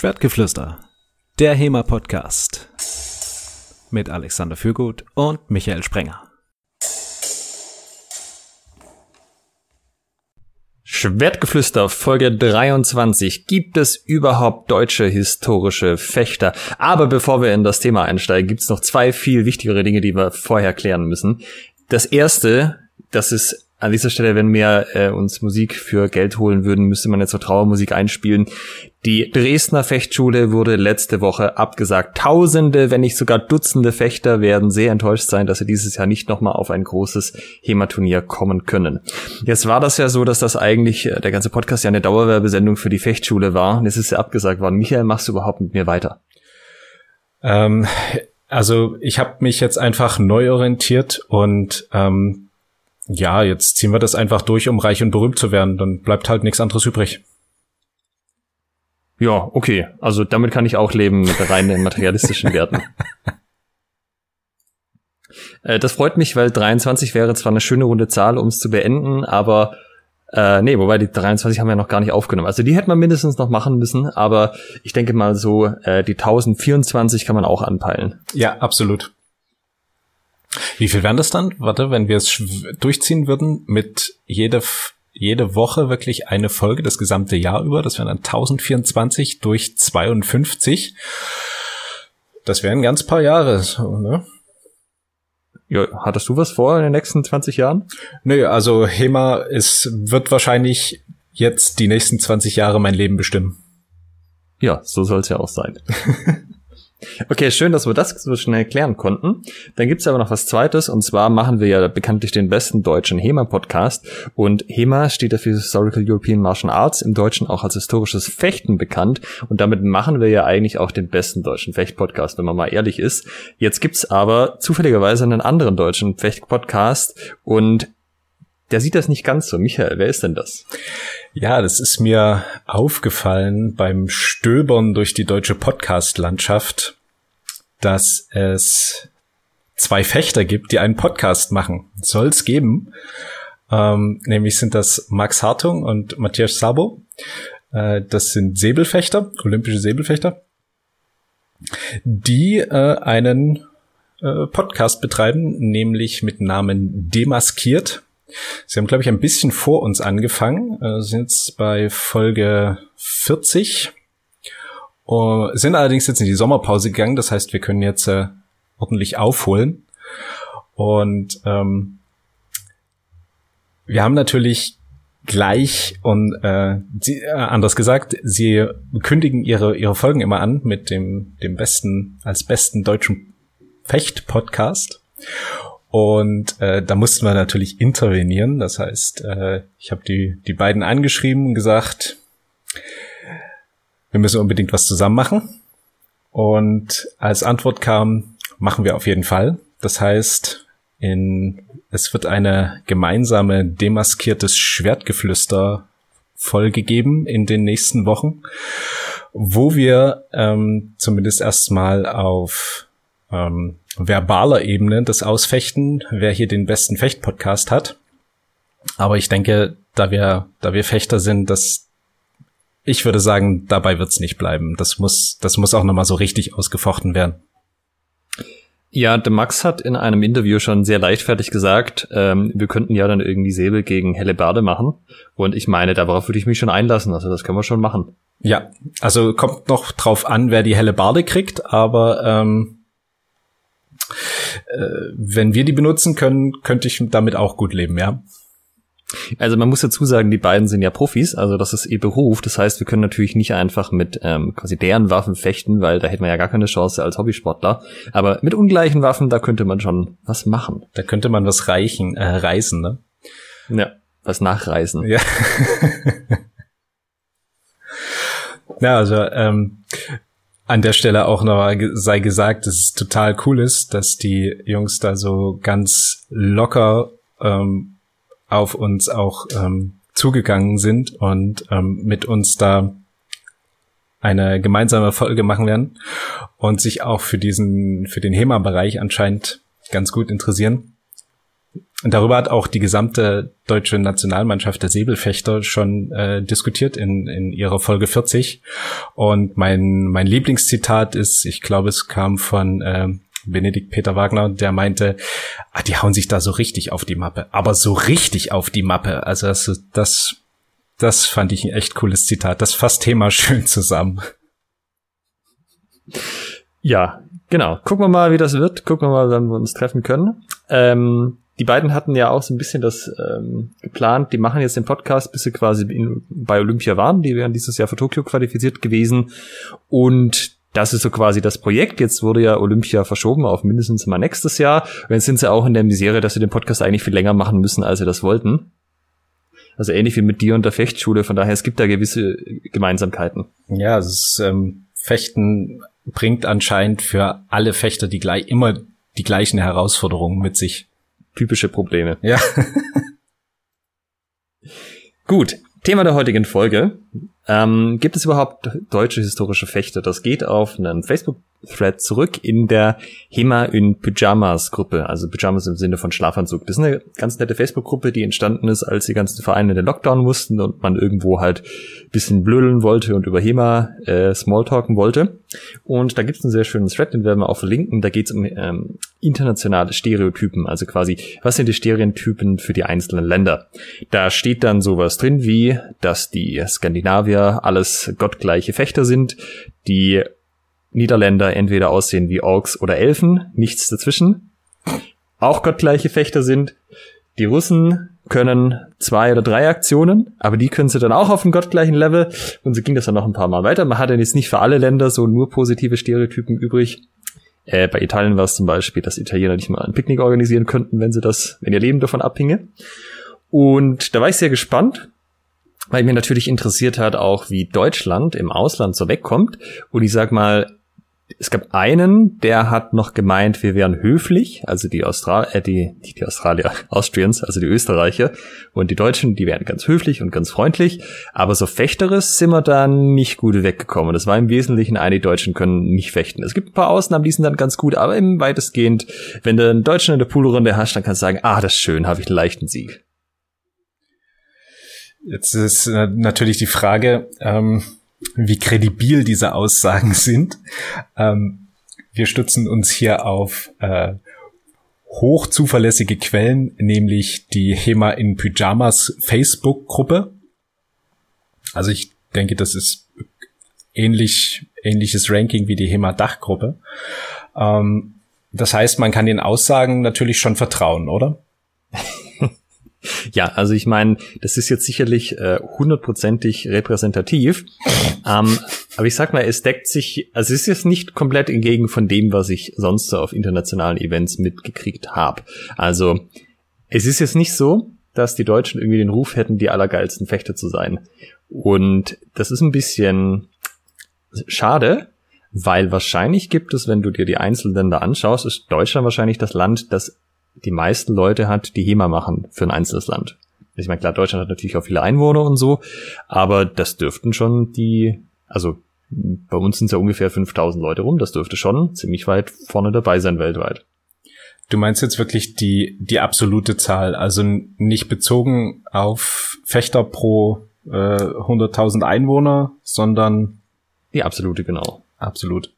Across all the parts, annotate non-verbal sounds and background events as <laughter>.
Schwertgeflüster, der HEMA-Podcast mit Alexander Fürgut und Michael Sprenger. Schwertgeflüster Folge 23. Gibt es überhaupt deutsche historische Fechter? Aber bevor wir in das Thema einsteigen, gibt es noch zwei viel wichtigere Dinge, die wir vorher klären müssen. Das erste, das ist an dieser Stelle, wenn wir äh, uns Musik für Geld holen würden, müsste man jetzt so Trauermusik einspielen. Die Dresdner Fechtschule wurde letzte Woche abgesagt. Tausende, wenn nicht sogar Dutzende Fechter werden sehr enttäuscht sein, dass sie dieses Jahr nicht nochmal auf ein großes HEMA-Turnier kommen können. Jetzt war das ja so, dass das eigentlich, äh, der ganze Podcast ja eine Dauerwerbesendung für die Fechtschule war. Und es ist ja abgesagt worden. Michael, machst du überhaupt mit mir weiter? Ähm, also ich habe mich jetzt einfach neu orientiert und ähm, ja, jetzt ziehen wir das einfach durch, um reich und berühmt zu werden. Dann bleibt halt nichts anderes übrig. Ja, okay. Also damit kann ich auch leben mit reinen materialistischen Werten. <laughs> Äh, das freut mich, weil 23 wäre zwar eine schöne runde Zahl, um es zu beenden, aber äh, nee, wobei die 23 haben wir noch gar nicht aufgenommen. Also die hätten wir mindestens noch machen müssen, aber ich denke mal so, äh, die 1024 kann man auch anpeilen. Ja, absolut. Wie viel wären das dann? Warte, wenn wir es durchziehen würden mit jede, jede Woche wirklich eine Folge das gesamte Jahr über, das wären dann 1024 durch 52. Das wären ganz paar Jahre, so, ne? Ja, hattest du was vor in den nächsten 20 Jahren? Nö, also HEMA ist, wird wahrscheinlich jetzt die nächsten 20 Jahre mein Leben bestimmen. Ja, so soll es ja auch sein. <laughs> Okay, schön, dass wir das so schnell klären konnten. Dann gibt's aber noch was Zweites, und zwar machen wir ja bekanntlich den besten deutschen HEMA-Podcast. Und HEMA steht dafür Historical European Martial Arts, im Deutschen auch als historisches Fechten bekannt. Und damit machen wir ja eigentlich auch den besten deutschen Fecht-Podcast, wenn man mal ehrlich ist. Jetzt gibt's aber zufälligerweise einen anderen deutschen Fecht-Podcast und der sieht das nicht ganz so. Michael, wer ist denn das? Ja, das ist mir aufgefallen beim Stöbern durch die deutsche Podcast-Landschaft, dass es zwei Fechter gibt, die einen Podcast machen. Soll es geben. Ähm, nämlich sind das Max Hartung und Matthias Sabo. Äh, das sind Säbelfechter, olympische Säbelfechter, die äh, einen äh, Podcast betreiben, nämlich mit Namen Demaskiert. Sie haben, glaube ich, ein bisschen vor uns angefangen, äh, sind jetzt bei Folge 40, uh, sind allerdings jetzt in die Sommerpause gegangen. Das heißt, wir können jetzt äh, ordentlich aufholen. Und ähm, wir haben natürlich gleich und äh, sie, äh, anders gesagt, sie kündigen ihre ihre Folgen immer an mit dem dem besten als besten deutschen Fecht Podcast und äh, da mussten wir natürlich intervenieren. Das heißt, äh, ich habe die, die beiden angeschrieben und gesagt, wir müssen unbedingt was zusammen machen. Und als Antwort kam, machen wir auf jeden Fall. Das heißt, in, es wird eine gemeinsame demaskiertes Schwertgeflüster Folge geben in den nächsten Wochen, wo wir ähm, zumindest erstmal auf ähm, verbaler Ebene das Ausfechten, wer hier den besten Fecht-Podcast hat. Aber ich denke, da wir, da wir Fechter sind, dass ich würde sagen, dabei wird's nicht bleiben. Das muss, das muss auch nochmal so richtig ausgefochten werden. Ja, der Max hat in einem Interview schon sehr leichtfertig gesagt, ähm, wir könnten ja dann irgendwie Säbel gegen Hellebarde machen. Und ich meine, darauf würde ich mich schon einlassen. Also das können wir schon machen. Ja, also kommt noch drauf an, wer die Hellebarde kriegt, aber ähm, äh, wenn wir die benutzen können, könnte ich damit auch gut leben, ja. Also man muss dazu sagen, die beiden sind ja Profis, also das ist ihr Beruf. Das heißt, wir können natürlich nicht einfach mit ähm, quasi deren Waffen fechten, weil da hätten wir ja gar keine Chance als Hobbysportler. Aber mit ungleichen Waffen, da könnte man schon was machen. Da könnte man was reichen, äh, reißen, ne? Ja, was nachreisen. Ja. <laughs> ja, also ähm, an der Stelle auch noch sei gesagt, dass es total cool ist, dass die Jungs da so ganz locker ähm, auf uns auch ähm, zugegangen sind und ähm, mit uns da eine gemeinsame Folge machen werden und sich auch für diesen, für den HEMA-Bereich anscheinend ganz gut interessieren. Darüber hat auch die gesamte deutsche Nationalmannschaft der Säbelfechter schon äh, diskutiert in, in ihrer Folge 40. Und mein, mein Lieblingszitat ist, ich glaube, es kam von äh, Benedikt Peter Wagner, der meinte, ah, die hauen sich da so richtig auf die Mappe, aber so richtig auf die Mappe. Also das, das, das fand ich ein echt cooles Zitat. Das fasst Thema <laughs> schön zusammen. Ja, genau. Gucken wir mal, wie das wird. Gucken wir mal, wann wir uns treffen können. Ähm, die beiden hatten ja auch so ein bisschen das ähm, geplant. Die machen jetzt den Podcast, bis sie quasi in, bei Olympia waren. Die wären dieses Jahr für Tokio qualifiziert gewesen. Und das ist so quasi das Projekt. Jetzt wurde ja Olympia verschoben auf mindestens mal nächstes Jahr. Und jetzt sind sie auch in der Misere, dass sie den Podcast eigentlich viel länger machen müssen, als sie das wollten. Also ähnlich wie mit dir und der Fechtschule. Von daher, es gibt da gewisse Gemeinsamkeiten. Ja, ist, ähm, Fechten bringt anscheinend für alle Fechter die gleich, immer die gleichen Herausforderungen mit sich. Typische Probleme. Ja. <laughs> Gut. Thema der heutigen Folge. Ähm, gibt es überhaupt deutsche historische Fechter? Das geht auf einen Facebook-Thread zurück in der Hema in Pyjamas-Gruppe, also Pyjamas im Sinne von Schlafanzug. Das ist eine ganz nette Facebook-Gruppe, die entstanden ist, als die ganzen Vereine den Lockdown mussten und man irgendwo halt bisschen blödeln wollte und über Hema äh, Smalltalken wollte. Und da gibt es einen sehr schönen Thread, den werden wir auch verlinken. Da geht es um ähm, internationale Stereotypen, also quasi, was sind die Stereotypen für die einzelnen Länder? Da steht dann sowas drin wie, dass die Skandinavier alles gottgleiche Fechter sind, die Niederländer entweder aussehen wie Orks oder Elfen, nichts dazwischen, auch gottgleiche Fechter sind, die Russen können zwei oder drei Aktionen, aber die können sie dann auch auf dem gottgleichen Level. Und so ging das dann noch ein paar Mal weiter. Man hatte jetzt nicht für alle Länder so nur positive Stereotypen übrig. Äh, bei Italien war es zum Beispiel, dass Italiener nicht mal ein Picknick organisieren könnten, wenn sie das, wenn ihr Leben davon abhinge. Und da war ich sehr gespannt, weil mich natürlich interessiert hat auch, wie Deutschland im Ausland so wegkommt. Und ich sag mal, es gab einen, der hat noch gemeint, wir wären höflich, also die Austral äh, die, die, die Australier, <laughs> Austrians, also die Österreicher und die Deutschen, die wären ganz höflich und ganz freundlich, aber so Fechteres sind wir dann nicht gut weggekommen. Das war im Wesentlichen eine, die Deutschen können nicht fechten. Es gibt ein paar Ausnahmen, die sind dann ganz gut, aber im weitestgehend, wenn du einen Deutschen in der Poolrunde hast, dann kannst du sagen, ah, das ist schön, habe ich einen leichten Sieg. Jetzt ist natürlich die Frage, ähm wie kredibil diese Aussagen <laughs> sind. Ähm, wir stützen uns hier auf äh, hochzuverlässige Quellen, nämlich die HEMA in Pyjamas Facebook-Gruppe. Also ich denke, das ist ähnlich, ähnliches Ranking wie die HEMA Dachgruppe. Ähm, das heißt, man kann den Aussagen natürlich schon vertrauen, oder? <laughs> Ja, also ich meine, das ist jetzt sicherlich äh, hundertprozentig repräsentativ. ähm, aber ich sag mal, es deckt sich, also es ist jetzt nicht komplett entgegen von dem, was ich sonst so auf internationalen Events mitgekriegt habe. Also es ist jetzt nicht so, dass die Deutschen irgendwie den Ruf hätten, die allergeilsten Fechter zu sein. Und das ist ein bisschen schade, weil wahrscheinlich gibt es, wenn du dir die Einzelländer anschaust, ist Deutschland wahrscheinlich das Land, das die meisten Leute hat, die HEMA machen für ein einzelnes Land. Ich meine, klar, Deutschland hat natürlich auch viele Einwohner und so, aber das dürften schon die, also bei uns sind es ja ungefähr 5000 Leute rum, das dürfte schon ziemlich weit vorne dabei sein weltweit. Du meinst jetzt wirklich die, die absolute Zahl, also nicht bezogen auf Fechter pro äh, 100.000 Einwohner, sondern die absolute, genau. Absolut.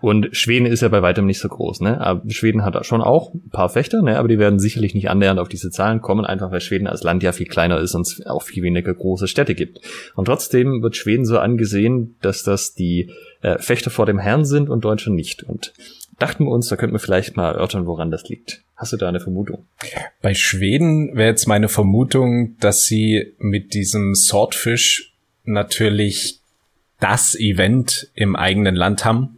Und Schweden ist ja bei weitem nicht so groß, ne? Aber Schweden hat schon auch ein paar Fechter, ne? Aber die werden sicherlich nicht annähernd auf diese Zahlen kommen, einfach weil Schweden als Land ja viel kleiner ist und es auch viel weniger große Städte gibt. Und trotzdem wird Schweden so angesehen, dass das die äh, Fechter vor dem Herrn sind und Deutsche nicht. Und dachten wir uns, da könnten wir vielleicht mal erörtern, woran das liegt. Hast du da eine Vermutung? Bei Schweden wäre jetzt meine Vermutung, dass sie mit diesem Swordfish natürlich das Event im eigenen Land haben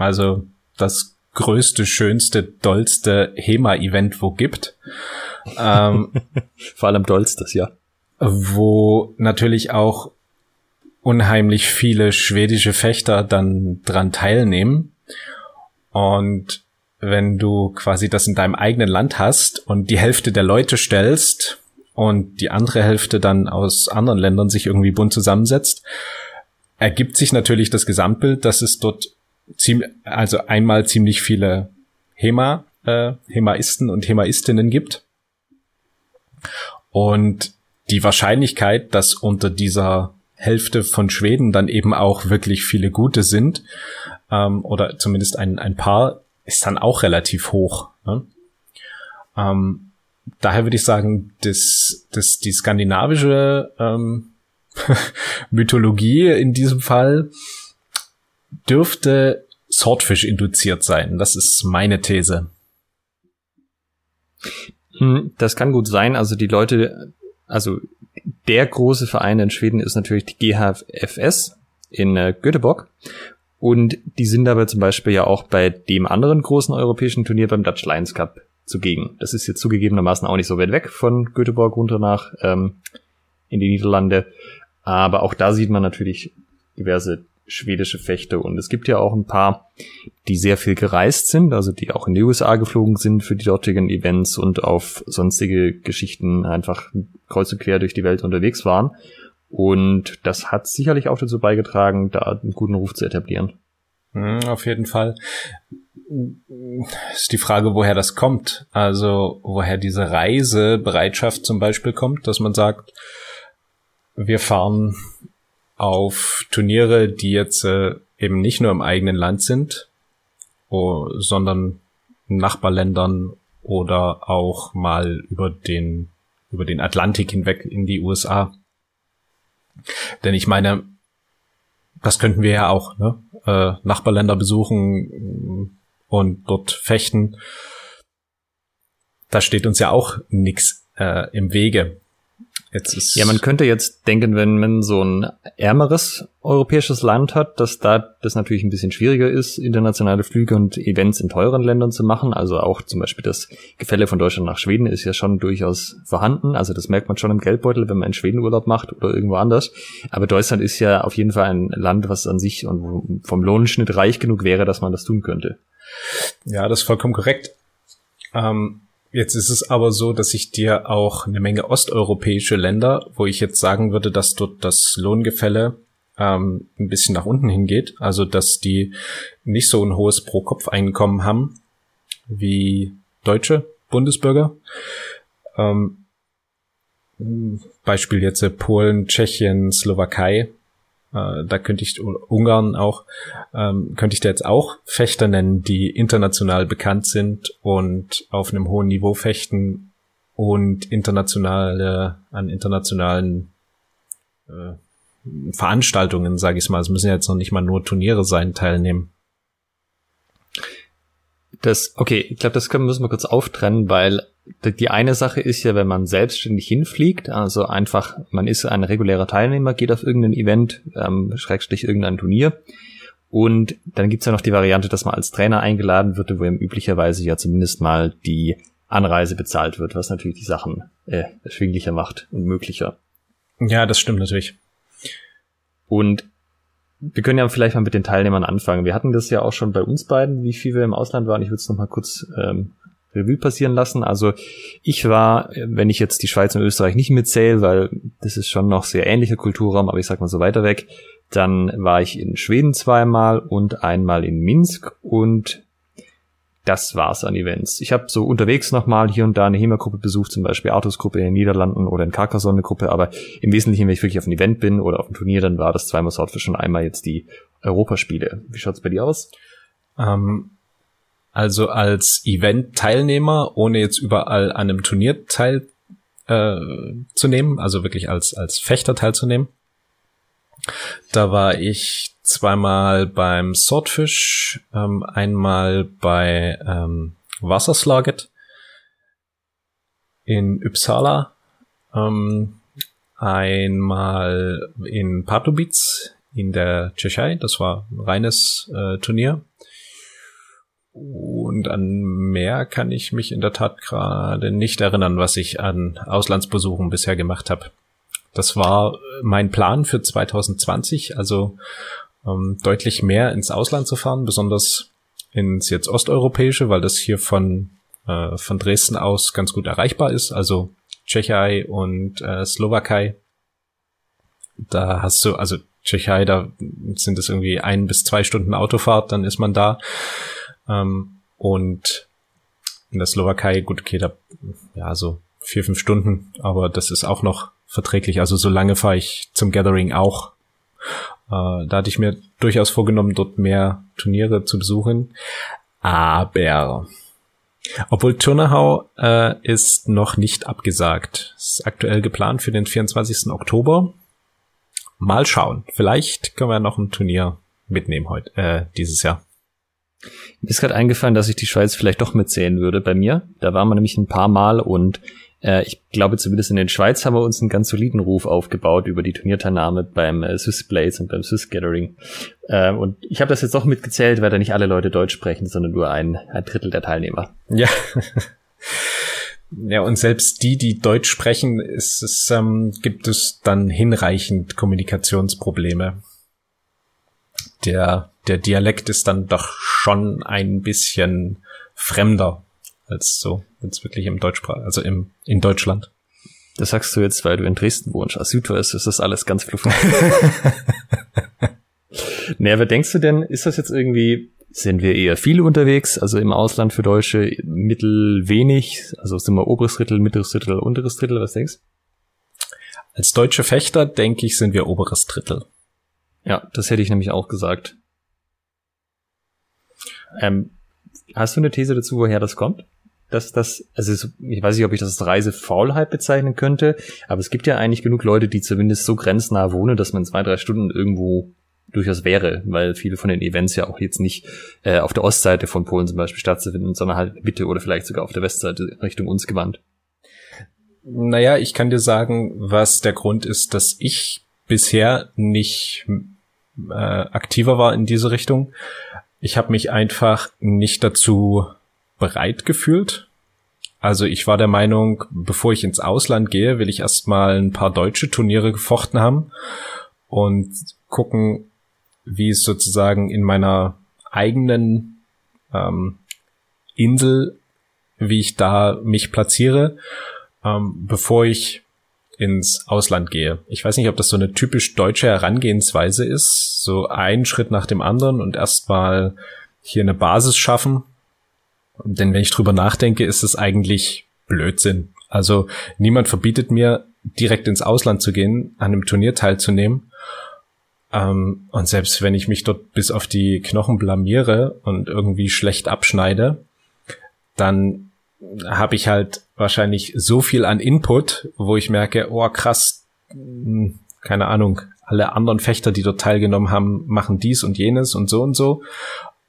also das größte, schönste, dollste HEMA-Event, wo gibt. Ähm, <laughs> Vor allem dollstes, ja. Wo natürlich auch unheimlich viele schwedische Fechter dann dran teilnehmen. Und wenn du quasi das in deinem eigenen Land hast und die Hälfte der Leute stellst und die andere Hälfte dann aus anderen Ländern sich irgendwie bunt zusammensetzt, ergibt sich natürlich das Gesamtbild, dass es dort ziemlich, also einmal ziemlich viele HEMA äh, Hemaisten und Hemaistinnen gibt. Und die Wahrscheinlichkeit, dass unter dieser Hälfte von Schweden dann eben auch wirklich viele gute sind, ähm, oder zumindest ein, ein paar, ist dann auch relativ hoch. Ne? Ähm, daher würde ich sagen, dass, dass die skandinavische ähm, <laughs> Mythologie in diesem Fall dürfte Swordfish induziert sein. Das ist meine These. Hm, das kann gut sein. Also die Leute, also der große Verein in Schweden ist natürlich die GHFS in äh, Göteborg. Und die sind aber zum Beispiel ja auch bei dem anderen großen europäischen Turnier beim Dutch Lions Cup zugegen. Das ist jetzt zugegebenermaßen auch nicht so weit weg von Göteborg runter nach ähm, in die Niederlande. Aber auch da sieht man natürlich diverse schwedische Fechter. Und es gibt ja auch ein paar, die sehr viel gereist sind, also die auch in die USA geflogen sind für die dortigen Events und auf sonstige Geschichten einfach kreuz und quer durch die Welt unterwegs waren. Und das hat sicherlich auch dazu beigetragen, da einen guten Ruf zu etablieren. Mhm, auf jeden Fall. Ist die Frage, woher das kommt. Also, woher diese Reisebereitschaft zum Beispiel kommt, dass man sagt, wir fahren auf Turniere, die jetzt äh, eben nicht nur im eigenen Land sind, oh, sondern in Nachbarländern oder auch mal über den, über den Atlantik hinweg in die USA. Denn ich meine, das könnten wir ja auch, ne? Äh, Nachbarländer besuchen und dort fechten. Da steht uns ja auch nichts äh, im Wege. Ja, man könnte jetzt denken, wenn man so ein ärmeres europäisches Land hat, dass da das natürlich ein bisschen schwieriger ist, internationale Flüge und Events in teuren Ländern zu machen. Also auch zum Beispiel das Gefälle von Deutschland nach Schweden ist ja schon durchaus vorhanden. Also das merkt man schon im Geldbeutel, wenn man in Schweden Urlaub macht oder irgendwo anders. Aber Deutschland ist ja auf jeden Fall ein Land, was an sich und vom Lohnschnitt reich genug wäre, dass man das tun könnte. Ja, das ist vollkommen korrekt. Ähm Jetzt ist es aber so, dass ich dir auch eine Menge osteuropäische Länder, wo ich jetzt sagen würde, dass dort das Lohngefälle ähm, ein bisschen nach unten hingeht, also dass die nicht so ein hohes Pro-Kopf-Einkommen haben wie deutsche Bundesbürger. Ähm, Beispiel jetzt Polen, Tschechien, Slowakei. Äh, da könnte ich Ungarn auch, ähm, könnte ich da jetzt auch Fechter nennen, die international bekannt sind und auf einem hohen Niveau fechten und internationale an internationalen äh, Veranstaltungen, sage ich mal, es müssen ja jetzt noch nicht mal nur Turniere sein, teilnehmen. Das, okay, ich glaube, das können, müssen wir kurz auftrennen, weil die eine Sache ist ja, wenn man selbstständig hinfliegt, also einfach, man ist ein regulärer Teilnehmer, geht auf irgendein Event, ähm, schrägstrich irgendein Turnier. Und dann gibt's ja noch die Variante, dass man als Trainer eingeladen wird, wo ihm üblicherweise ja zumindest mal die Anreise bezahlt wird, was natürlich die Sachen äh, erschwinglicher macht und möglicher. Ja, das stimmt natürlich. Und wir können ja vielleicht mal mit den Teilnehmern anfangen. Wir hatten das ja auch schon bei uns beiden, wie viel wir im Ausland waren. Ich würde es noch mal kurz ähm, Revue passieren lassen. Also ich war, wenn ich jetzt die Schweiz und Österreich nicht mitzähle, weil das ist schon noch sehr ähnlicher Kulturraum, aber ich sag mal so weiter weg, dann war ich in Schweden zweimal und einmal in Minsk und das war's an Events. Ich habe so unterwegs nochmal hier und da eine HEMA-Gruppe besucht, zum Beispiel Artus-Gruppe in den Niederlanden oder in Carcassonne eine Gruppe, aber im Wesentlichen, wenn ich wirklich auf ein Event bin oder auf ein Turnier, dann war das zweimal Swordfish und einmal jetzt die Europaspiele. Wie schaut's bei dir aus? Ähm, also als Event-Teilnehmer, ohne jetzt überall an einem Turnier teil äh, zu nehmen, also wirklich als, als Fechter teilzunehmen. Da war ich zweimal beim Swordfish, ähm, einmal bei ähm, Wasserslaget in Uppsala, ähm, einmal in Pardubice in der Tschechei, das war ein reines äh, Turnier. Und an mehr kann ich mich in der Tat gerade nicht erinnern, was ich an Auslandsbesuchen bisher gemacht habe. Das war mein Plan für 2020, also ähm, deutlich mehr ins Ausland zu fahren, besonders ins jetzt osteuropäische, weil das hier von, äh, von Dresden aus ganz gut erreichbar ist, also Tschechei und äh, Slowakei. Da hast du, also Tschechei, da sind es irgendwie ein bis zwei Stunden Autofahrt, dann ist man da. Ähm, und in der Slowakei, gut, okay, da, ja, so vier, fünf Stunden, aber das ist auch noch verträglich. Also so lange fahre ich zum Gathering auch. Äh, da hatte ich mir durchaus vorgenommen, dort mehr Turniere zu besuchen. Aber obwohl Turnahau äh, ist noch nicht abgesagt. Ist aktuell geplant für den 24. Oktober. Mal schauen. Vielleicht können wir noch ein Turnier mitnehmen heute, äh, dieses Jahr. Mir ist gerade eingefallen, dass ich die Schweiz vielleicht doch mitzählen würde bei mir. Da waren wir nämlich ein paar Mal und äh, ich glaube zumindest in der Schweiz haben wir uns einen ganz soliden Ruf aufgebaut über die Turnierteilnahme beim äh, Swiss Blades und beim Swiss Gathering. Äh, und ich habe das jetzt doch mitgezählt, weil da nicht alle Leute Deutsch sprechen, sondern nur ein, ein Drittel der Teilnehmer. Ja. <laughs> Ja, und selbst die, die Deutsch sprechen, ist es, ähm, gibt es dann hinreichend Kommunikationsprobleme. Der, der Dialekt ist dann doch schon ein bisschen fremder als so, jetzt wirklich im Deutschsprach, also im, in Deutschland. Das sagst du jetzt, weil du in Dresden wohnst. Als Südwest ist das alles ganz fluffig. <laughs> nee, aber denkst du denn, ist das jetzt irgendwie, sind wir eher viel unterwegs, also im Ausland für Deutsche mittel wenig, also sind wir oberes Drittel, mittleres Drittel, unteres Drittel, was denkst Als deutsche Fechter, denke ich, sind wir oberes Drittel. Ja, das hätte ich nämlich auch gesagt. Ähm, hast du eine These dazu, woher das kommt? Dass das, also ich weiß nicht, ob ich das als Reisefaulheit bezeichnen könnte, aber es gibt ja eigentlich genug Leute, die zumindest so grenznah wohnen, dass man zwei, drei Stunden irgendwo durchaus wäre, weil viele von den Events ja auch jetzt nicht äh, auf der Ostseite von Polen zum Beispiel stattfinden, sondern halt Mitte oder vielleicht sogar auf der Westseite Richtung uns gewandt. Naja, ich kann dir sagen, was der Grund ist, dass ich bisher nicht äh, aktiver war in diese Richtung. Ich habe mich einfach nicht dazu bereit gefühlt. Also ich war der Meinung, bevor ich ins Ausland gehe, will ich erstmal ein paar deutsche Turniere gefochten haben und gucken, wie es sozusagen in meiner eigenen ähm, Insel, wie ich da mich platziere, ähm, bevor ich ins Ausland gehe. Ich weiß nicht, ob das so eine typisch deutsche Herangehensweise ist, so einen Schritt nach dem anderen und erstmal hier eine Basis schaffen denn wenn ich drüber nachdenke, ist es eigentlich Blödsinn. Also niemand verbietet mir, direkt ins Ausland zu gehen, an einem Turnier teilzunehmen. Ähm, und selbst wenn ich mich dort bis auf die Knochen blamiere und irgendwie schlecht abschneide, dann habe ich halt wahrscheinlich so viel an Input, wo ich merke, oh krass, hm, keine Ahnung, alle anderen Fechter, die dort teilgenommen haben, machen dies und jenes und so und so.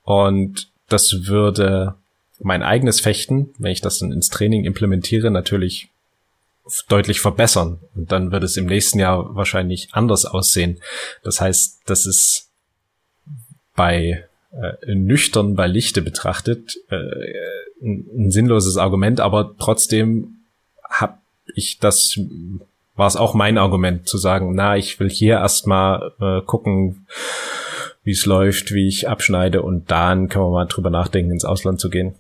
Und das würde mein eigenes Fechten, wenn ich das dann ins Training implementiere, natürlich deutlich verbessern. Und dann wird es im nächsten Jahr wahrscheinlich anders aussehen. Das heißt, das ist bei äh, nüchtern bei Lichte betrachtet äh, ein, ein sinnloses Argument, aber trotzdem habe ich das war es auch mein Argument zu sagen, na, ich will hier erstmal äh, gucken, wie es läuft, wie ich abschneide und dann können wir mal drüber nachdenken, ins Ausland zu gehen.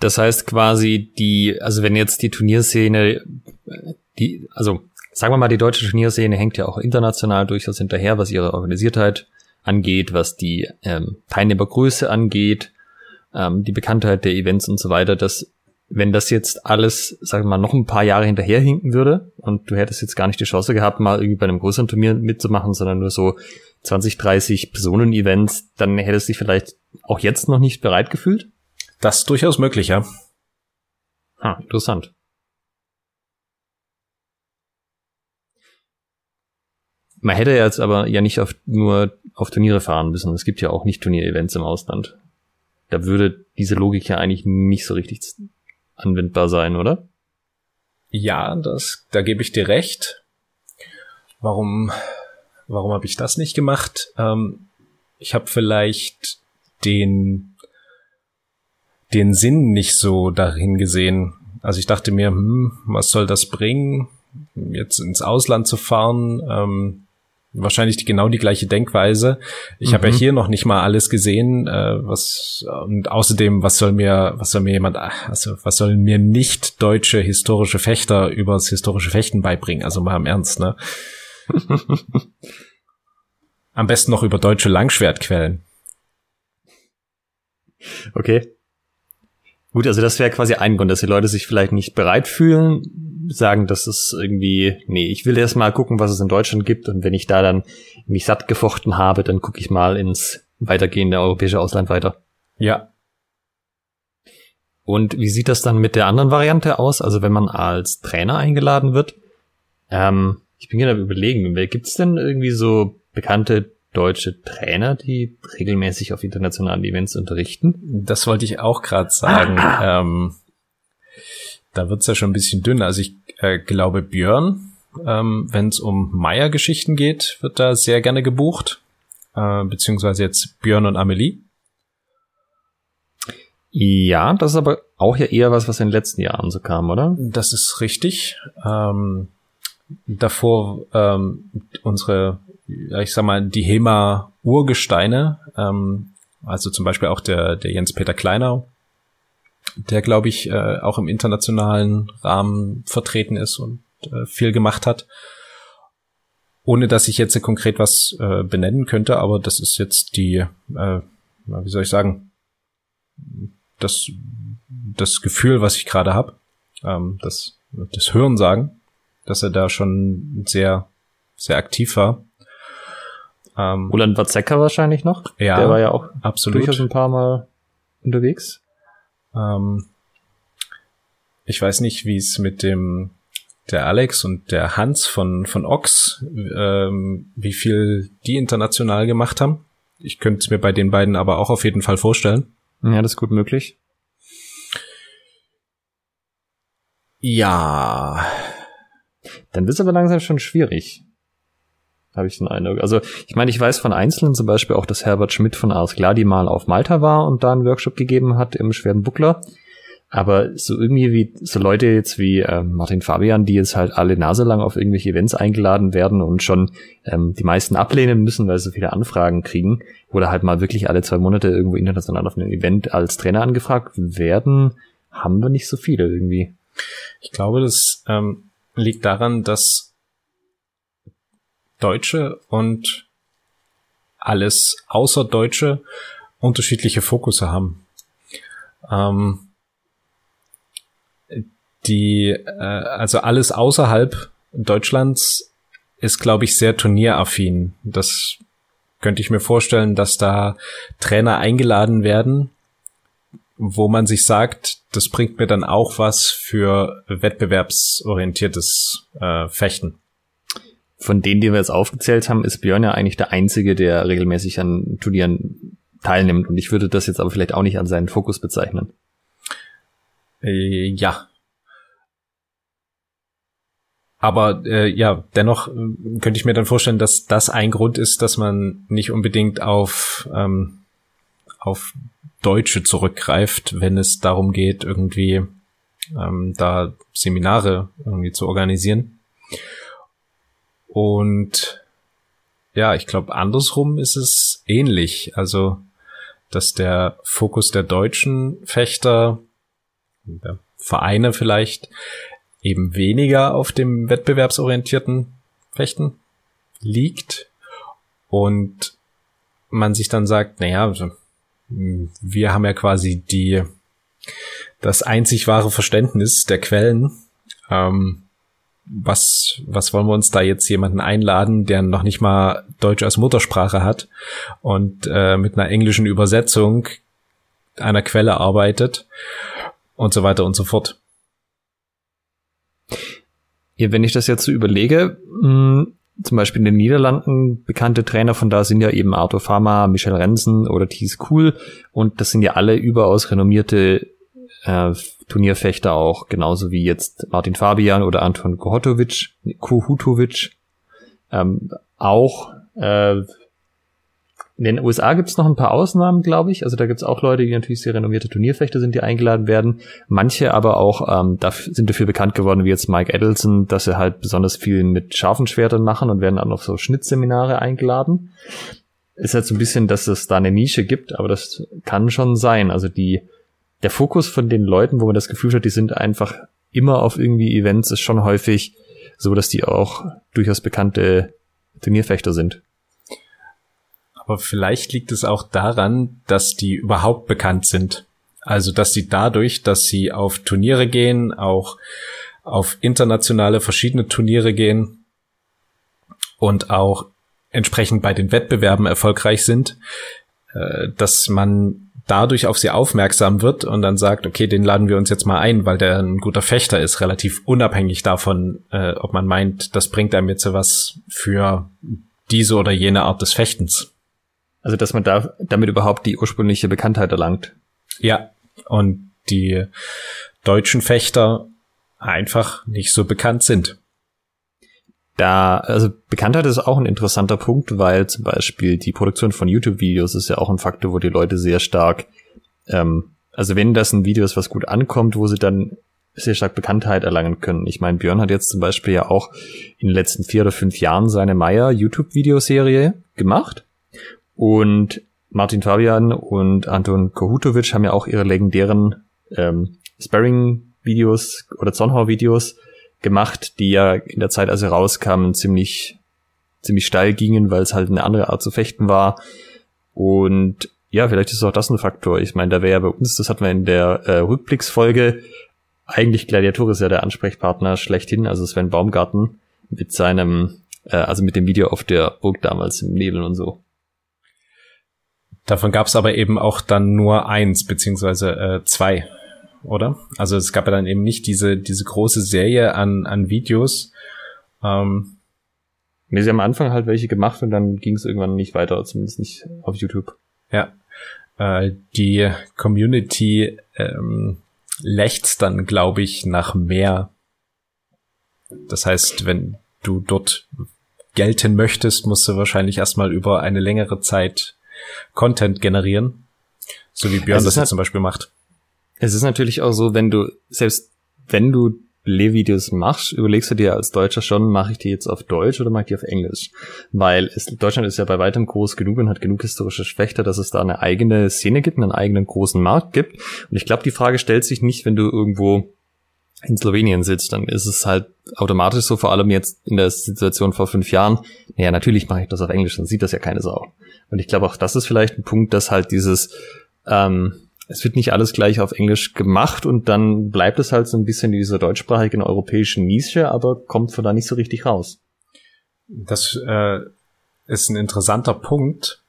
Das heißt quasi die, also wenn jetzt die Turnierszene, die, also sagen wir mal, die deutsche Turnierszene hängt ja auch international durchaus hinterher, was ihre Organisiertheit angeht, was die ähm, Teilnehmergröße angeht, ähm, die Bekanntheit der Events und so weiter, dass wenn das jetzt alles, sagen wir mal, noch ein paar Jahre hinterherhinken würde und du hättest jetzt gar nicht die Chance gehabt, mal irgendwie bei einem größeren Turnier mitzumachen, sondern nur so 20, 30 Personen-Events, dann hättest du dich vielleicht auch jetzt noch nicht bereit gefühlt? Das ist durchaus möglich, ja. Ah, interessant. Man hätte jetzt aber ja nicht auf, nur auf Turniere fahren müssen. Es gibt ja auch nicht Turnier-Events im Ausland. Da würde diese Logik ja eigentlich nicht so richtig anwendbar sein, oder? Ja, das, da gebe ich dir recht. Warum, warum habe ich das nicht gemacht? Ähm, ich habe vielleicht den den Sinn nicht so dahin gesehen. Also ich dachte mir, hm, was soll das bringen, jetzt ins Ausland zu fahren? Ähm, wahrscheinlich die, genau die gleiche Denkweise. Ich mhm. habe ja hier noch nicht mal alles gesehen, äh, was und außerdem, was soll mir, was soll mir jemand, also was sollen mir nicht deutsche historische Fechter übers historische Fechten beibringen? Also mal im Ernst, ne? <laughs> Am besten noch über deutsche Langschwertquellen. Okay. Gut, also das wäre quasi ein Grund, dass die Leute sich vielleicht nicht bereit fühlen, sagen, dass es irgendwie, nee, ich will erst mal gucken, was es in Deutschland gibt und wenn ich da dann mich satt gefochten habe, dann gucke ich mal ins weitergehende europäische Ausland weiter. Ja. Und wie sieht das dann mit der anderen Variante aus? Also wenn man als Trainer eingeladen wird, ähm, ich bin gerade überlegen, gibt es denn irgendwie so bekannte deutsche Trainer, die regelmäßig auf internationalen Events unterrichten? Das wollte ich auch gerade sagen. ähm, da wird's ja schon ein bisschen dünn. Also ich äh, glaube Björn, ähm, wenn es um Meier-Geschichten geht, wird da sehr gerne gebucht. Äh, beziehungsweise jetzt Björn und Amelie. Ja, das ist aber auch ja eher was, was in den letzten Jahren so kam, oder? Das ist richtig. Ähm, davor ähm, unsere, ich sag mal, die HEMA-Urgesteine, ähm, also zum Beispiel auch der, der Jens-Peter Kleinau, der, glaube ich, äh, auch im internationalen Rahmen vertreten ist und äh, viel gemacht hat. Ohne dass ich jetzt konkret was äh, benennen könnte, aber das ist jetzt die, äh, wie soll ich sagen, das, das Gefühl, was ich gerade habe, ähm, das, das Hören sagen dass er da schon sehr, sehr aktiv war. Ähm, Roland Watzecker wahrscheinlich noch. Ja, der war ja auch absolut. durchaus ein paar Mal unterwegs. Ähm, ich weiß nicht, wie es mit dem der Alex und der Hans von von Ox, ähm, wie viel die international gemacht haben. Ich könnte es mir bei den beiden aber auch auf jeden Fall vorstellen. Ja, das ist gut möglich. Ja, dann wird es aber langsam schon schwierig. Habe ich den Eindruck. Also, ich meine, ich weiß von Einzelnen zum Beispiel auch, dass Herbert Schmidt von Ars Gladi mal auf Malta war und da einen Workshop gegeben hat im schweren Buckler. Aber so irgendwie wie so Leute jetzt wie äh, Martin Fabian, die jetzt halt alle Nase lang auf irgendwelche Events eingeladen werden und schon ähm, die meisten ablehnen müssen, weil sie so viele Anfragen kriegen, oder halt mal wirklich alle zwei Monate irgendwo international auf einem Event als Trainer angefragt werden, haben wir nicht so viele irgendwie. Ich glaube, das ähm, liegt daran, dass Deutsche und alles außer Deutsche unterschiedliche Fokusse haben. Ähm, die, äh, also alles außerhalb Deutschlands ist, glaube ich, sehr turnieraffin. Das könnte ich mir vorstellen, dass da Trainer eingeladen werden, wo man sich sagt, das bringt mir dann auch was für wettbewerbsorientiertes äh, Fechten. Von denen, die wir jetzt aufgezählt haben, ist Björn ja eigentlich der Einzige, der regelmäßig an Turnieren teilnimmt. Und ich würde das jetzt aber vielleicht auch nicht an seinen Fokus bezeichnen. Äh, ja. Aber äh, ja, dennoch äh, könnte ich mir dann vorstellen, dass das ein Grund ist, dass man nicht unbedingt auf, ähm, auf Deutsche zurückgreift, wenn es darum geht, irgendwie ähm, da Seminare irgendwie zu organisieren. Und ja, ich glaube, andersrum ist es ähnlich. Also, dass der Fokus der deutschen Fechter, der Vereine vielleicht, eben weniger auf dem wettbewerbsorientierten Fechten liegt und man sich dann sagt, naja, also wir haben ja quasi die das einzig wahre Verständnis der Quellen. Ähm, was, was wollen wir uns da jetzt jemanden einladen, der noch nicht mal Deutsch als Muttersprache hat und äh, mit einer englischen Übersetzung einer Quelle arbeitet und so weiter und so fort. Ja, wenn ich das jetzt so überlege, mh, hm, zum Beispiel in den Niederlanden bekannte Trainer von da sind ja eben Arthur Pharma, Michel Rensen oder Thies Kuhl und das sind ja alle überaus renommierte äh, Turnierfechter auch, genauso wie jetzt Martin Fabian oder Anton Kohotovic, Kohutovic. Ähm, auch äh, in den USA gibt es noch ein paar Ausnahmen, glaube ich. Also da gibt es auch Leute, die natürlich sehr renommierte Turnierfechter sind, die eingeladen werden. Manche aber auch ähm, dafür, sind dafür bekannt geworden, wie jetzt Mike Edelson, dass sie halt besonders viel mit scharfen Schwertern machen und werden dann auf so Schnittseminare eingeladen. Ist halt so ein bisschen, dass es da eine Nische gibt, aber das kann schon sein. Also die, der Fokus von den Leuten, wo man das Gefühl hat, die sind einfach immer auf irgendwie Events, ist schon häufig so, dass die auch durchaus bekannte Turnierfechter sind. Aber vielleicht liegt es auch daran, dass die überhaupt bekannt sind. Also, dass sie dadurch, dass sie auf Turniere gehen, auch auf internationale verschiedene Turniere gehen und auch entsprechend bei den Wettbewerben erfolgreich sind, äh, dass man dadurch auf sie aufmerksam wird und dann sagt, okay, den laden wir uns jetzt mal ein, weil der ein guter Fechter ist, relativ unabhängig davon, äh, ob man meint, das bringt einem jetzt was für diese oder jene Art des Fechtens. Also, dass man da damit überhaupt die ursprüngliche Bekanntheit erlangt. Ja, und die deutschen Fechter einfach nicht so bekannt sind. Da, also Bekanntheit ist auch ein interessanter Punkt, weil zum Beispiel die Produktion von YouTube-Videos ist ja auch ein Faktor, wo die Leute sehr stark, ähm, also wenn das ein Video ist, was gut ankommt, wo sie dann sehr stark Bekanntheit erlangen können. Ich meine, Björn hat jetzt zum Beispiel ja auch in den letzten vier oder fünf Jahren seine Meier YouTube-Videoserie gemacht. Und Martin Fabian und Anton Kohutovic haben ja auch ihre legendären ähm, Sparring-Videos oder Zonhau-Videos gemacht, die ja in der Zeit, als sie rauskamen, ziemlich, ziemlich steil gingen, weil es halt eine andere Art zu fechten war. Und ja, vielleicht ist auch das ein Faktor. Ich meine, da wäre ja bei uns, das hatten wir in der äh, Rückblicksfolge, eigentlich Gladiator ist ja der Ansprechpartner schlechthin, also Sven Baumgarten mit seinem, äh, also mit dem Video auf der Burg damals im Nebel und so. Davon gab es aber eben auch dann nur eins, beziehungsweise äh, zwei, oder? Also es gab ja dann eben nicht diese, diese große Serie an, an Videos. Ähm, nee, sie haben am Anfang halt welche gemacht und dann ging es irgendwann nicht weiter, zumindest nicht auf YouTube. Ja. Äh, die Community ähm, lechzt dann, glaube ich, nach mehr. Das heißt, wenn du dort gelten möchtest, musst du wahrscheinlich erstmal über eine längere Zeit Content generieren. So wie Björn das jetzt zum Beispiel macht. Es ist natürlich auch so, wenn du, selbst wenn du Lehrvideos machst, überlegst du dir als Deutscher schon, mache ich die jetzt auf Deutsch oder mache ich die auf Englisch? Weil es, Deutschland ist ja bei weitem groß genug und hat genug historische Schwächter, dass es da eine eigene Szene gibt, einen eigenen großen Markt gibt. Und ich glaube, die Frage stellt sich nicht, wenn du irgendwo in Slowenien sitzt, dann ist es halt automatisch so, vor allem jetzt in der Situation vor fünf Jahren, naja, natürlich mache ich das auf Englisch, dann sieht das ja keine Sau. Und ich glaube auch, das ist vielleicht ein Punkt, dass halt dieses, ähm, es wird nicht alles gleich auf Englisch gemacht und dann bleibt es halt so ein bisschen in dieser deutschsprachigen europäischen Nische, aber kommt von da nicht so richtig raus. Das äh, ist ein interessanter Punkt,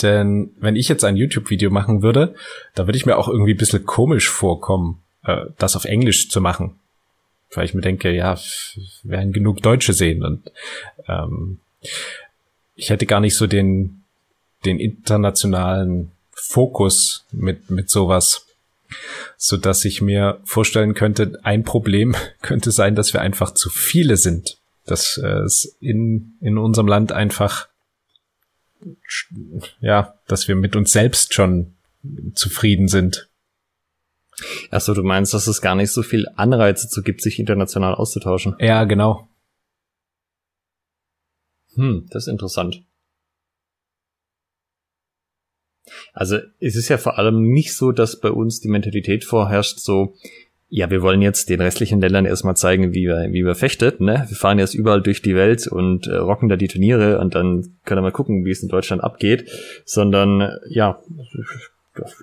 denn wenn ich jetzt ein YouTube-Video machen würde, da würde ich mir auch irgendwie ein bisschen komisch vorkommen, äh, das auf Englisch zu machen. Weil ich mir denke, ja, werden genug Deutsche sehen und ähm, ich hätte gar nicht so den, den internationalen Fokus mit, mit sowas, so dass ich mir vorstellen könnte, ein Problem <laughs> könnte sein, dass wir einfach zu viele sind, dass äh, es in, in unserem Land einfach, ja, dass wir mit uns selbst schon zufrieden sind. Achso, du meinst, dass es gar nicht so viel Anreize zu gibt, sich international auszutauschen? Ja, genau. Hm, das ist interessant. Also es ist ja vor allem nicht so, dass bei uns die Mentalität vorherrscht, so, ja, wir wollen jetzt den restlichen Ländern erstmal zeigen, wie wir, wie wir fechtet, ne? Wir fahren jetzt überall durch die Welt und äh, rocken da die Turniere und dann können wir mal gucken, wie es in Deutschland abgeht, sondern ja,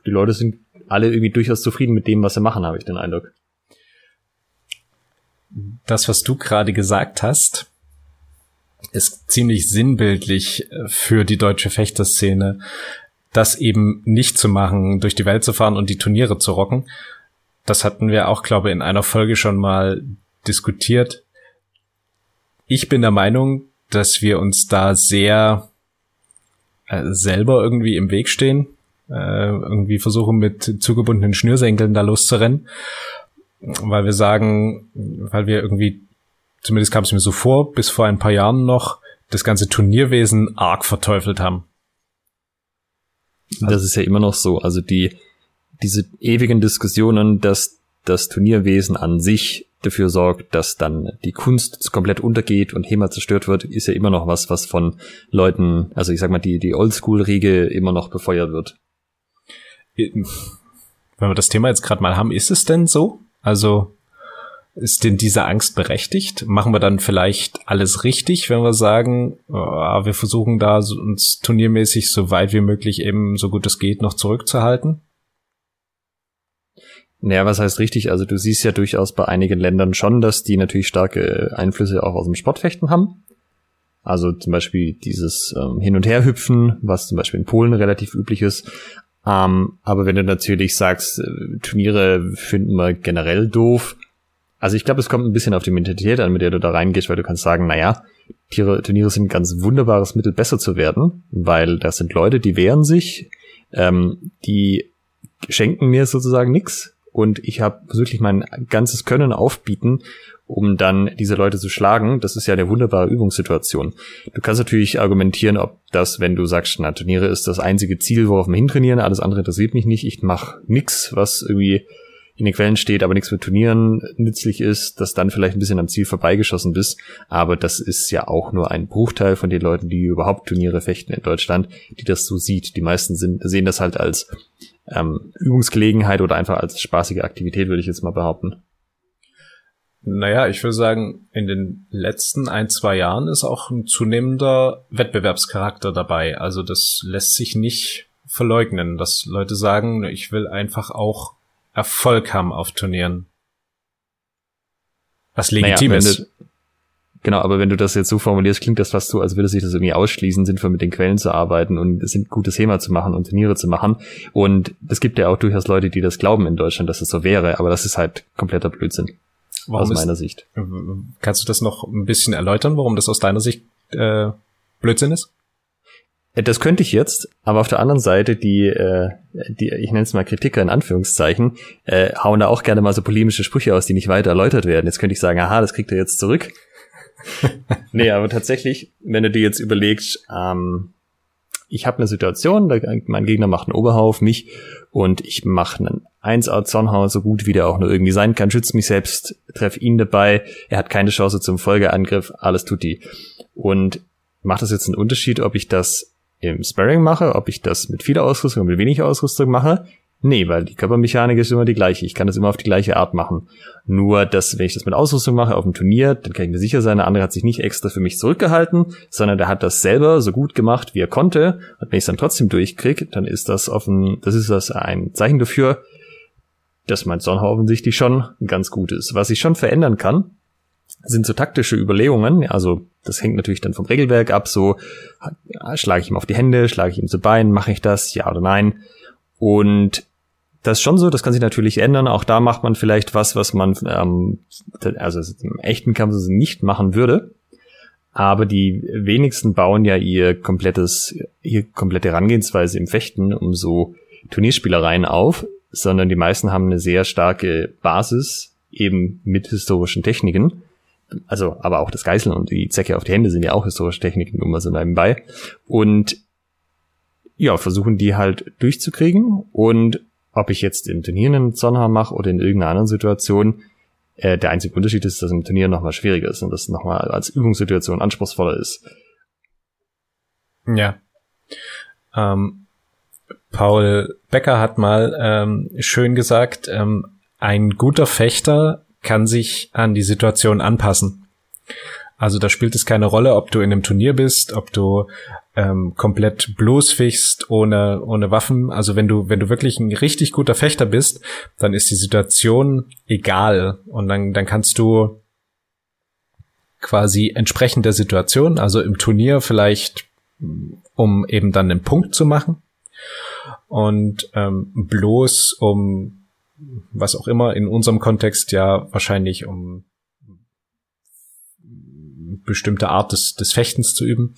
die Leute sind alle irgendwie durchaus zufrieden mit dem, was sie machen, habe ich den Eindruck. Das, was du gerade gesagt hast, ist ziemlich sinnbildlich äh, für die deutsche Fechterszene das eben nicht zu machen, durch die Welt zu fahren und die Turniere zu rocken. Das hatten wir auch, glaube ich, in einer Folge schon mal diskutiert. Ich bin der Meinung, dass wir uns da sehr äh, selber irgendwie im Weg stehen, äh, irgendwie versuchen mit zugebundenen Schnürsenkeln da loszurennen, weil wir sagen, weil wir irgendwie, zumindest kam es mir so vor, bis vor ein paar Jahren noch, das ganze Turnierwesen arg verteufelt haben. Das ist ja immer noch so. Also die, diese ewigen Diskussionen, dass das Turnierwesen an sich dafür sorgt, dass dann die Kunst komplett untergeht und HEMA zerstört wird, ist ja immer noch was, was von Leuten, also ich sag mal, die, die Oldschool-Riege immer noch befeuert wird. Wenn wir das Thema jetzt gerade mal haben, ist es denn so? Also ist denn diese Angst berechtigt? Machen wir dann vielleicht alles richtig, wenn wir sagen, oh, wir versuchen da uns turniermäßig so weit wie möglich eben so gut es geht noch zurückzuhalten? Naja, was heißt richtig? Also du siehst ja durchaus bei einigen Ländern schon, dass die natürlich starke Einflüsse auch aus dem Sportfechten haben. Also zum Beispiel dieses ähm, Hin- und Herhüpfen, was zum Beispiel in Polen relativ üblich ist. Ähm, aber wenn du natürlich sagst, äh, Turniere finden wir generell doof. Also ich glaube, es kommt ein bisschen auf die Mentalität an, mit der du da reingehst, weil du kannst sagen, naja, Tiere, Turniere sind ein ganz wunderbares Mittel, besser zu werden, weil das sind Leute, die wehren sich, ähm, die schenken mir sozusagen nichts und ich habe wirklich mein ganzes Können aufbieten, um dann diese Leute zu schlagen. Das ist ja eine wunderbare Übungssituation. Du kannst natürlich argumentieren, ob das, wenn du sagst, na, Turniere ist das einzige Ziel, worauf wir hintrainieren, alles andere interessiert mich nicht, ich mache nix, was irgendwie in den Quellen steht, aber nichts mit Turnieren nützlich ist, dass dann vielleicht ein bisschen am Ziel vorbeigeschossen bist. Aber das ist ja auch nur ein Bruchteil von den Leuten, die überhaupt Turniere fechten in Deutschland, die das so sieht. Die meisten sind, sehen das halt als ähm, Übungsgelegenheit oder einfach als spaßige Aktivität, würde ich jetzt mal behaupten. Naja, ich würde sagen, in den letzten ein, zwei Jahren ist auch ein zunehmender Wettbewerbscharakter dabei. Also das lässt sich nicht verleugnen, dass Leute sagen, ich will einfach auch Erfolg haben auf Turnieren. Was legitim naja, ist. Du, genau, aber wenn du das jetzt so formulierst, klingt das fast so, als würde sich das irgendwie ausschließen, sinnvoll mit den Quellen zu arbeiten und es sind gutes Thema zu machen und Turniere zu machen. Und es gibt ja auch durchaus Leute, die das glauben in Deutschland, dass es so wäre, aber das ist halt kompletter Blödsinn. Warum aus meiner Sicht. Kannst du das noch ein bisschen erläutern, warum das aus deiner Sicht äh, Blödsinn ist? Äh, das könnte ich jetzt, aber auf der anderen Seite, die, äh, die ich nenne es mal Kritiker in Anführungszeichen, äh, hauen da auch gerne mal so polemische Sprüche aus, die nicht weiter erläutert werden. Jetzt könnte ich sagen, aha, das kriegt er jetzt zurück. <laughs> nee, aber tatsächlich, wenn du dir jetzt überlegst, ähm, ich habe eine Situation, da, mein Gegner macht einen Oberhau auf mich und ich mache einen 1A Zornhauer so gut wie der auch nur irgendwie sein kann, schütze mich selbst, treffe ihn dabei, er hat keine Chance zum Folgeangriff, alles tut die. Und macht das jetzt einen Unterschied, ob ich das im Sparring mache, ob ich das mit viel Ausrüstung oder mit wenig Ausrüstung mache? Nee, weil die Körpermechanik ist immer die gleiche. Ich kann das immer auf die gleiche Art machen. Nur, dass, wenn ich das mit Ausrüstung mache auf dem Turnier, dann kann ich mir sicher sein, der andere hat sich nicht extra für mich zurückgehalten, sondern der hat das selber so gut gemacht, wie er konnte. Und wenn ich es dann trotzdem durchkriege, dann ist das offen, das ist das ein Zeichen dafür, dass mein Zornhauer offensichtlich schon ganz gut ist. Was ich schon verändern kann, sind so taktische Überlegungen. Also das hängt natürlich dann vom Regelwerk ab. So schlage ich ihm auf die Hände, schlage ich ihm zu Beinen, mache ich das, ja oder nein. Und das ist schon so, das kann sich natürlich ändern. Auch da macht man vielleicht was, was man ähm, also im echten Kampf nicht machen würde. Aber die wenigsten bauen ja ihr komplettes, ihr komplette Herangehensweise im Fechten um so Turnierspielereien auf, sondern die meisten haben eine sehr starke Basis eben mit historischen Techniken. Also, aber auch das Geißeln und die Zecke auf die Hände sind ja auch historische Techniken, nur mal so nebenbei. Und ja, versuchen die halt durchzukriegen und ob ich jetzt im Turnier einen Zonha mache oder in irgendeiner anderen Situation, äh, der einzige Unterschied ist, dass im Turnier nochmal schwieriger ist und das nochmal als Übungssituation anspruchsvoller ist. Ja. Ähm, Paul Becker hat mal ähm, schön gesagt, ähm, ein guter Fechter kann sich an die Situation anpassen. Also da spielt es keine Rolle, ob du in einem Turnier bist, ob du ähm, komplett bloßfichst ohne ohne Waffen. Also wenn du wenn du wirklich ein richtig guter Fechter bist, dann ist die Situation egal und dann dann kannst du quasi entsprechend der Situation, also im Turnier vielleicht, um eben dann einen Punkt zu machen und ähm, bloß um was auch immer in unserem Kontext ja wahrscheinlich um bestimmte Art des, des Fechtens zu üben,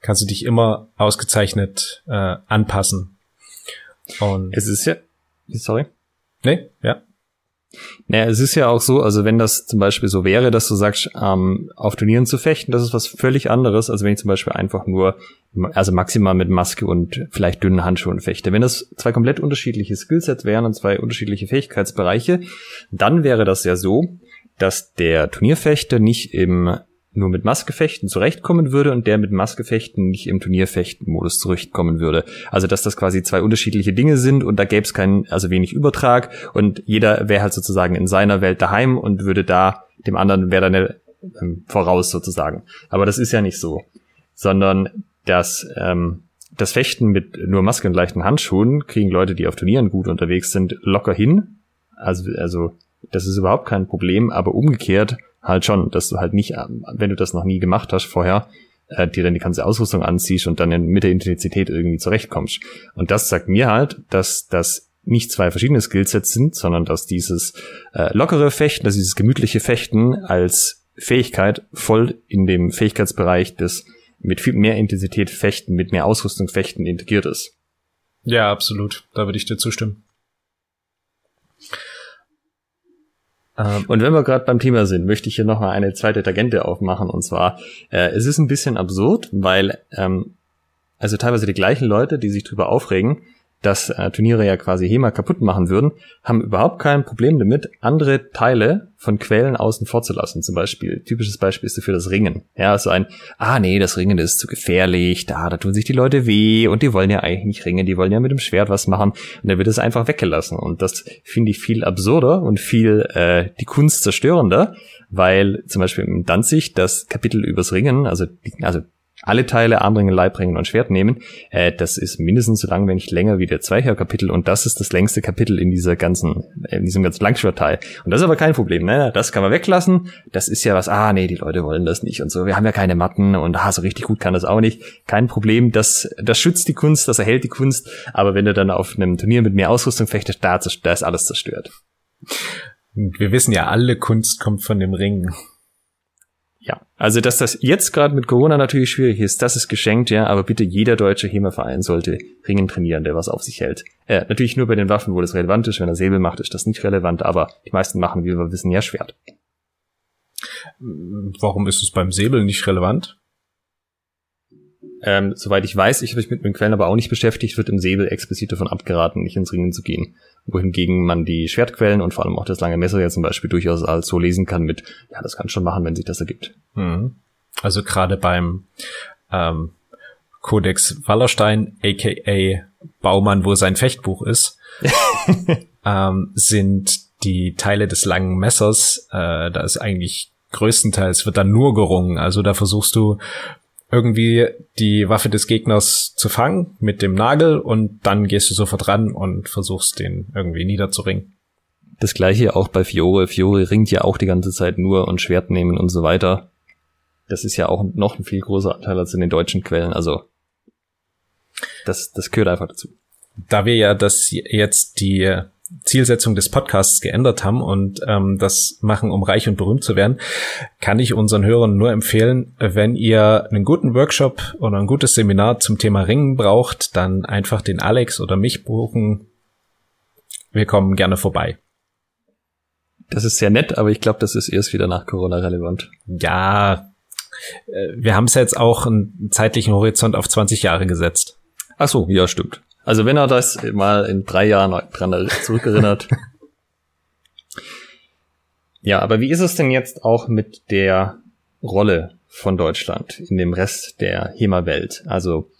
kannst du dich immer ausgezeichnet äh, anpassen. Und es ist ja, sorry. Nee, ja. Naja, es ist ja auch so, also wenn das zum Beispiel so wäre, dass du sagst, ähm, auf Turnieren zu fechten, das ist was völlig anderes, als wenn ich zum Beispiel einfach nur, also maximal mit Maske und vielleicht dünnen Handschuhen fechte. Wenn das zwei komplett unterschiedliche Skillsets wären und zwei unterschiedliche Fähigkeitsbereiche, dann wäre das ja so, dass der Turnierfechter nicht im nur mit Maskefechten zurechtkommen würde und der mit Maskefechten nicht im Turnierfechten-Modus zurechtkommen würde. Also dass das quasi zwei unterschiedliche Dinge sind und da gäbe es keinen, also wenig Übertrag und jeder wäre halt sozusagen in seiner Welt daheim und würde da dem anderen wäre dann ähm, voraus sozusagen. Aber das ist ja nicht so, sondern das ähm, das Fechten mit nur Maske und leichten Handschuhen kriegen Leute, die auf Turnieren gut unterwegs sind, locker hin. Also, also, das ist überhaupt kein Problem, aber umgekehrt halt schon, dass du halt nicht, wenn du das noch nie gemacht hast vorher, äh, dir dann die ganze Ausrüstung anziehst und dann mit der Intensität irgendwie zurechtkommst. Und das sagt mir halt, dass das nicht zwei verschiedene Skillsets sind, sondern dass dieses äh, lockere Fechten, dass dieses gemütliche Fechten als Fähigkeit voll in dem Fähigkeitsbereich des mit viel mehr Intensität fechten, mit mehr Ausrüstung fechten integriert ist. Ja, absolut. Da würde ich dir zustimmen. Ähm, und wenn wir gerade beim Thema sind, möchte ich hier noch mal eine zweite Tangente aufmachen. Und zwar, äh, es ist ein bisschen absurd, weil ähm, also teilweise die gleichen Leute, die sich drüber aufregen, dass äh, Turniere ja quasi HEMA kaputt machen würden, haben überhaupt kein Problem damit, andere Teile von Quellen außen vor zu lassen. Zum Beispiel, typisches Beispiel ist dafür das Ringen. Ja, so ein, ah nee, das Ringen ist zu gefährlich, da, da tun sich die Leute weh und die wollen ja eigentlich nicht ringen, die wollen ja mit dem Schwert was machen und dann wird es einfach weggelassen. Und das finde ich viel absurder und viel äh, die Kunst zerstörender, weil zum Beispiel im Danzig das Kapitel übers Ringen, also, also alle Teile Armringen, Leibringen und Schwert nehmen. Äh, das ist mindestens so lang, wenn nicht länger wie der Zweicher-Kapitel und das ist das längste Kapitel in dieser ganzen, in diesem ganzen Langschwertteil. Und das ist aber kein Problem, ne? Das kann man weglassen. Das ist ja was, ah, nee, die Leute wollen das nicht und so. Wir haben ja keine Matten und ah, so richtig gut kann das auch nicht. Kein Problem. Das, das schützt die Kunst, das erhält die Kunst. Aber wenn du dann auf einem Turnier mit mehr Ausrüstung fechtest, da, da ist alles zerstört. Wir wissen ja, alle Kunst kommt von dem Ring. Ja, also dass das jetzt gerade mit Corona natürlich schwierig ist, das ist geschenkt, ja, aber bitte jeder deutsche HEMA-Verein sollte Ringen trainieren, der was auf sich hält. Äh, natürlich nur bei den Waffen, wo das relevant ist. Wenn er Säbel macht, ist das nicht relevant, aber die meisten machen, wie wir wissen, ja Schwert. Warum ist es beim Säbel nicht relevant? Ähm, soweit ich weiß, ich habe mich mit den Quellen aber auch nicht beschäftigt, wird im Säbel explizit davon abgeraten, nicht ins Ringen zu gehen. Wohingegen man die Schwertquellen und vor allem auch das lange Messer ja zum Beispiel durchaus als so lesen kann mit, ja, das kann schon machen, wenn sich das ergibt. Mhm. Also gerade beim ähm, Codex Wallerstein, aka Baumann, wo sein Fechtbuch ist, <laughs> ähm, sind die Teile des langen Messers, äh, da ist eigentlich größtenteils wird dann nur gerungen. Also da versuchst du irgendwie die Waffe des Gegners zu fangen mit dem Nagel und dann gehst du sofort ran und versuchst den irgendwie niederzuringen. Das gleiche auch bei Fiore. Fiore ringt ja auch die ganze Zeit nur und Schwert nehmen und so weiter. Das ist ja auch noch ein viel größerer Anteil als in den deutschen Quellen. Also das, das gehört einfach dazu. Da wir ja das jetzt die Zielsetzung des Podcasts geändert haben und ähm, das machen, um reich und berühmt zu werden, kann ich unseren Hörern nur empfehlen, wenn ihr einen guten Workshop oder ein gutes Seminar zum Thema Ringen braucht, dann einfach den Alex oder mich buchen. Wir kommen gerne vorbei. Das ist sehr nett, aber ich glaube, das ist erst wieder nach Corona relevant. Ja, äh, wir haben es jetzt auch einen zeitlichen Horizont auf 20 Jahre gesetzt. Ach so, ja, stimmt. Also wenn er das mal in drei Jahren dran zurückerinnert. <laughs> ja, aber wie ist es denn jetzt auch mit der Rolle von Deutschland in dem Rest der HEMA-Welt? Also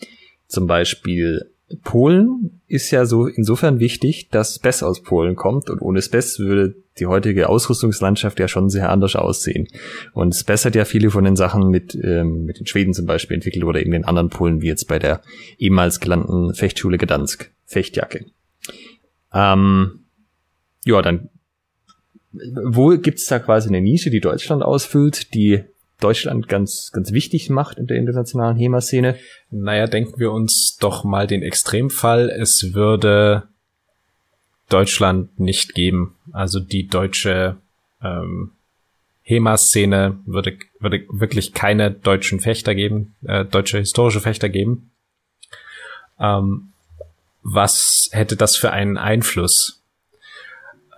zum Beispiel Polen ist ja so insofern wichtig, dass Spess aus Polen kommt und ohne Spess würde die heutige Ausrüstungslandschaft ja schon sehr anders aussehen. Und Spess hat ja viele von den Sachen mit, ähm, mit den Schweden zum Beispiel entwickelt oder eben den anderen Polen, wie jetzt bei der ehemals gelernten Fechtschule Gdansk, Fechtjacke. Ähm, ja, dann wo gibt's da quasi eine Nische, die Deutschland ausfüllt, die Deutschland ganz, ganz wichtig macht in der internationalen HEMA-Szene? Naja, denken wir uns doch mal den Extremfall. Es würde Deutschland nicht geben. Also die deutsche ähm, HEMA-Szene würde, würde wirklich keine deutschen Fechter geben, äh, deutsche historische Fechter geben. Ähm, was hätte das für einen Einfluss?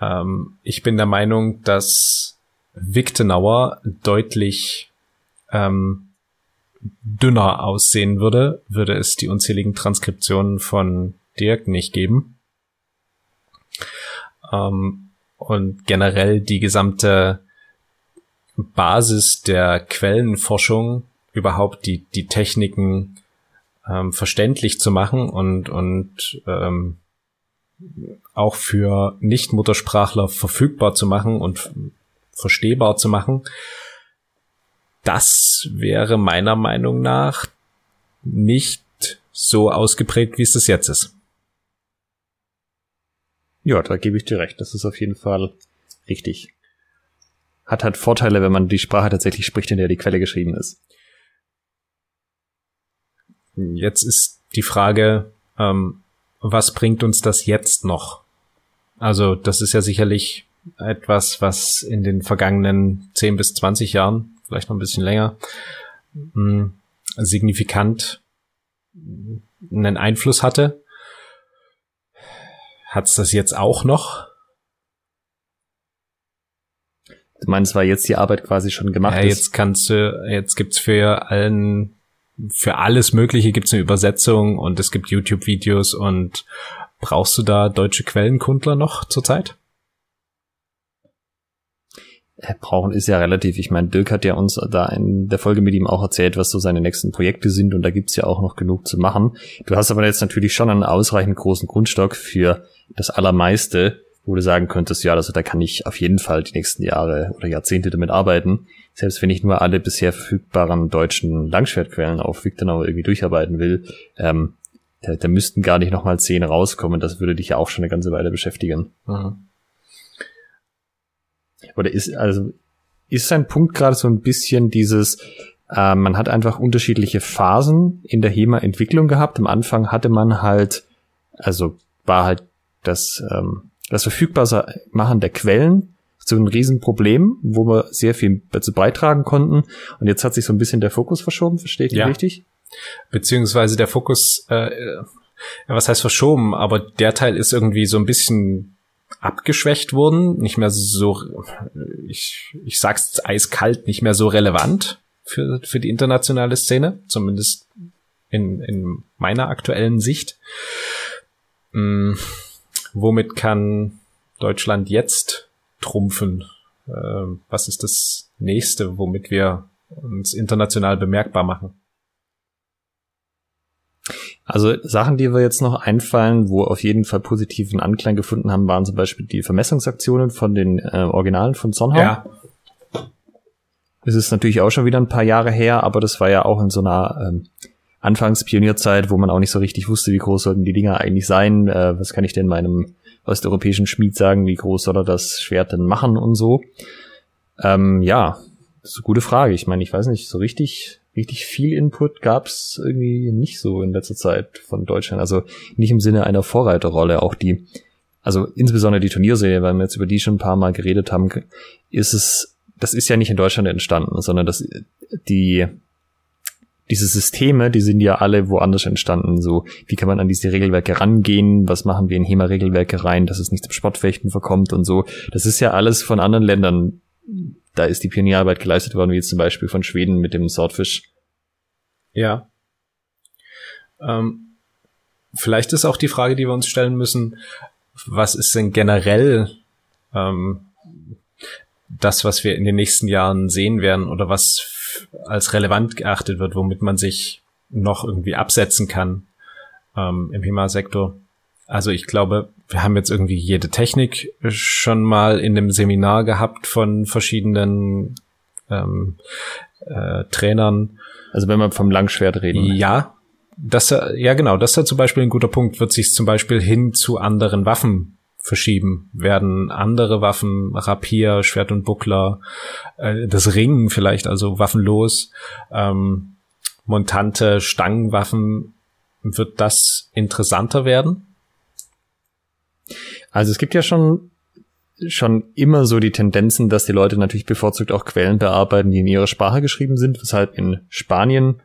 Ähm, ich bin der Meinung, dass Wiktenauer deutlich ähm, dünner aussehen würde, würde es die unzähligen Transkriptionen von Dirk nicht geben. Ähm, und generell die gesamte Basis der Quellenforschung, überhaupt die, die Techniken ähm, verständlich zu machen und, und ähm, auch für Nicht-Muttersprachler verfügbar zu machen und verstehbar zu machen, das wäre meiner Meinung nach nicht so ausgeprägt, wie es das jetzt ist. Ja, da gebe ich dir recht. Das ist auf jeden Fall richtig. Hat halt Vorteile, wenn man die Sprache tatsächlich spricht, in der die Quelle geschrieben ist. Jetzt ist die Frage, ähm, was bringt uns das jetzt noch? Also das ist ja sicherlich etwas, was in den vergangenen 10 bis 20 Jahren, vielleicht noch ein bisschen länger, mh, hm, signifikant einen Einfluss hatte. Hat's das jetzt auch noch? Du meinst, weil jetzt die Arbeit quasi schon gemacht ja, ist? Jetzt kannst du, jetzt gibt's für allen, für alles Mögliche gibt's eine Übersetzung und es gibt YouTube-Videos und brauchst du da deutsche Quellenkundler noch zurzeit? Äh, brauchen ist ja relativ. Ich meine, Dirk hat ja uns da in der Folge mit ihm auch erzählt, was so seine nächsten Projekte sind und da gibt's ja auch noch genug zu machen. Du hast aber jetzt natürlich schon einen ausreichend großen Grundstock für das Allermeiste, wo du sagen könntest, ja, also da kann ich auf jeden Fall die nächsten Jahre oder Jahrzehnte damit arbeiten. Selbst wenn ich nur alle bisher verfügbaren deutschen Langschwertquellen auf Victornau irgendwie durcharbeiten will, ähm, da, da müssten gar nicht nochmal zehn rauskommen. Das würde dich ja auch schon eine ganze Weile beschäftigen. Mhm. Oder ist, also, ist sein Punkt gerade so ein bisschen dieses, äh, man hat einfach unterschiedliche Phasen in der HEMA-Entwicklung gehabt. Am Anfang hatte man halt, also war halt das, ähm, das verfügbare Machen der Quellen so ein Riesenproblem, wo wir sehr viel dazu beitragen konnten. Und jetzt hat sich so ein bisschen der Fokus verschoben, versteht ihr ja. richtig? Beziehungsweise der Fokus, äh, was heißt verschoben, aber der Teil ist irgendwie so ein bisschen abgeschwächt worden, nicht mehr so, ich, ich sag's eiskalt, nicht mehr so relevant für, für die internationale Szene, zumindest in, in meiner aktuellen Sicht. Hm, womit kann Deutschland jetzt trumpfen? Äh, was ist das nächste, womit wir uns international bemerkbar machen? Also Sachen, die wir jetzt noch einfallen, wo auf jeden Fall positiven Anklang gefunden haben, waren zum Beispiel die Vermessungsaktionen von den äh, Originalen von Sonhau. Ja. Es ist natürlich auch schon wieder ein paar Jahre her, aber das war ja auch in so einer ähm, Anfangspionierzeit, wo man auch nicht so richtig wusste, wie groß sollten die Dinger eigentlich sein. Äh, was kann ich denn meinem osteuropäischen Schmied sagen, wie groß soll er das Schwert denn machen und so. Ähm, ja, das ist eine gute Frage. Ich meine, ich weiß nicht, so richtig richtig viel Input gab's irgendwie nicht so in letzter Zeit von Deutschland. Also nicht im Sinne einer Vorreiterrolle. Auch die, also insbesondere die Turnierserie, weil wir jetzt über die schon ein paar Mal geredet haben, ist es, das ist ja nicht in Deutschland entstanden, sondern das, die, diese Systeme, die sind ja alle woanders entstanden. So, wie kann man an diese Regelwerke rangehen? Was machen wir in HEMA-Regelwerke rein, dass es nicht zum Sportfechten verkommt und so. Das ist ja alles von anderen Ländern da ist die Pionierarbeit geleistet worden, wie jetzt zum Beispiel von Schweden mit dem Swordfish. Ja. Ähm, vielleicht ist auch die Frage, die wir uns stellen müssen, was ist denn generell ähm, das, was wir in den nächsten Jahren sehen werden oder was als relevant geachtet wird, womit man sich noch irgendwie absetzen kann ähm, im HEMA-Sektor. Also ich glaube, wir haben jetzt irgendwie jede Technik schon mal in dem Seminar gehabt von verschiedenen ähm, äh, Trainern. Also wenn wir vom Langschwert reden. Ja, das, ja genau, das ist zum Beispiel ein guter Punkt, wird sich zum Beispiel hin zu anderen Waffen verschieben. Werden andere Waffen, Rapier, Schwert und Buckler, äh, das Ringen vielleicht, also waffenlos, ähm, montante Stangenwaffen, wird das interessanter werden? Also es gibt ja schon schon immer so die Tendenzen, dass die Leute natürlich bevorzugt auch Quellen bearbeiten, die in ihrer Sprache geschrieben sind, weshalb in Spanien